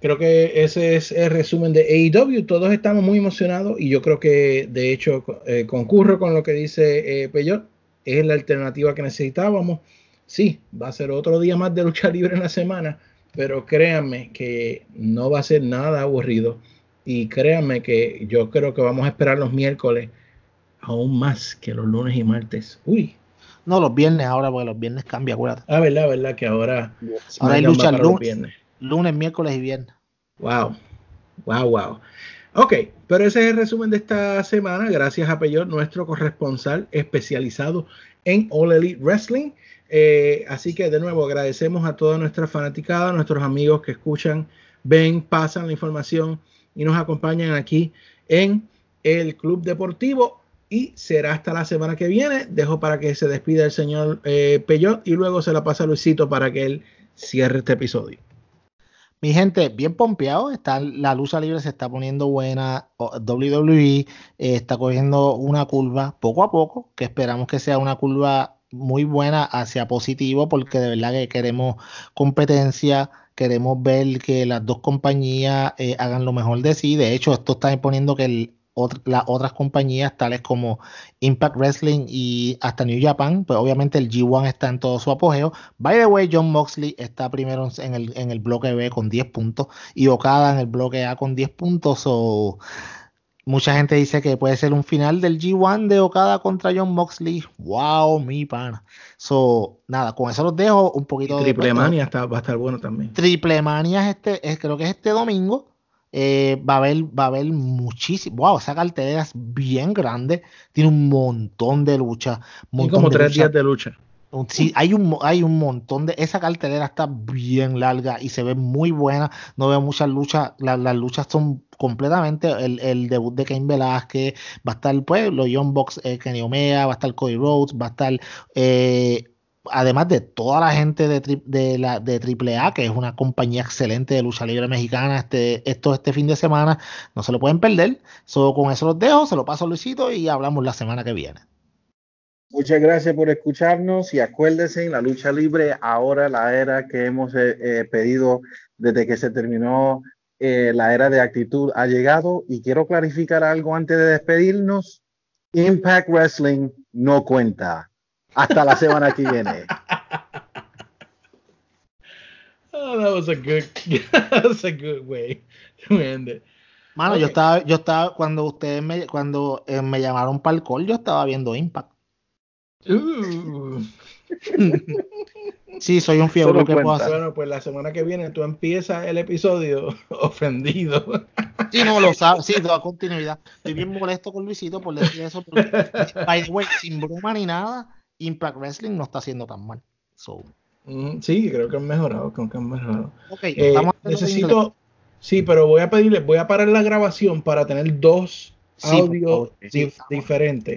Speaker 2: Creo que ese es el resumen de AEW. Todos estamos muy emocionados y yo creo que de hecho eh, concurro con lo que dice eh, Peyot. Es la alternativa que necesitábamos. Sí, va a ser otro día más de lucha libre en la semana, pero créanme que no va a ser nada aburrido. Y créanme que yo creo que vamos a esperar los miércoles aún más que los lunes y martes. Uy.
Speaker 1: No, los viernes ahora, porque los viernes cambia, acuérdate.
Speaker 2: Ah, verdad, verdad, que ahora.
Speaker 1: Ahora hay lucha lunes, lunes, miércoles y viernes.
Speaker 2: Wow, wow, wow. Ok, pero ese es el resumen de esta semana. Gracias a Peyor, nuestro corresponsal especializado en All Elite Wrestling. Eh, así que de nuevo agradecemos a toda nuestra fanaticada, a nuestros amigos que escuchan, ven, pasan la información y nos acompañan aquí en el Club Deportivo. Y será hasta la semana que viene. Dejo para que se despida el señor eh, Peyot y luego se la pasa a Luisito para que él cierre este episodio.
Speaker 1: Mi gente, bien pompeado, está, la lucha libre se está poniendo buena, WWE eh, está cogiendo una curva poco a poco, que esperamos que sea una curva muy buena hacia positivo, porque de verdad que queremos competencia, queremos ver que las dos compañías eh, hagan lo mejor de sí. De hecho, esto está imponiendo que las otras compañías tales como Impact Wrestling y hasta New Japan, pues obviamente el G1 está en todo su apogeo. By the way, John Moxley está primero en el, en el bloque B con 10 puntos y Okada en el bloque A con 10 puntos. o mucha gente dice que puede ser un final del G1 de Okada contra John Moxley. Wow, mi pana. So, nada, con eso los dejo un poquito.
Speaker 2: Triple Mania está, va a estar bueno también.
Speaker 1: Triple Mania este, es, creo que es este domingo. Eh, va a haber, va a haber muchísimo. Wow, esa cartelera es bien grande. Tiene un montón de lucha.
Speaker 2: Tiene como tres días de lucha.
Speaker 1: Sí, hay un, hay un montón de. Esa cartelera está bien larga y se ve muy buena. No veo muchas luchas. las luchas son completamente. El, debut de Kane Velázquez. Va a estar, pues, los Young Box, eh, Kenny Omega. Va a estar Cody Rhodes. Va a estar. Eh, además de toda la gente de, de, la, de AAA, que es una compañía excelente de lucha libre mexicana, este, esto este fin de semana, no se lo pueden perder. Solo con eso los dejo, se lo paso a Luisito y hablamos la semana que viene.
Speaker 3: Muchas gracias por escucharnos y acuérdense, en la lucha libre, ahora la era que hemos eh, eh, pedido desde que se terminó eh, la era de actitud ha llegado y quiero clarificar algo antes de despedirnos. Impact Wrestling no cuenta. Hasta la semana que viene.
Speaker 2: Oh, that was a good, that was a good way to end it.
Speaker 1: Mano, yo estaba, yo estaba, cuando ustedes me, cuando eh, me llamaron para el call, yo estaba viendo Impact. Uh. sí, soy un fiebre que puedo hacer.
Speaker 2: Bueno, pues la semana que viene tú empiezas el episodio ofendido.
Speaker 1: Sí, no, lo sabes, sí, toda continuidad. Estoy bien molesto con Luisito por decir eso, porque, by the way, sin broma ni nada, Impact Wrestling no está haciendo tan mal.
Speaker 2: sí, creo que han mejorado, creo que han mejorado. Eh, necesito, sí, pero voy a pedirle, voy a parar la grabación para tener dos audios diferentes.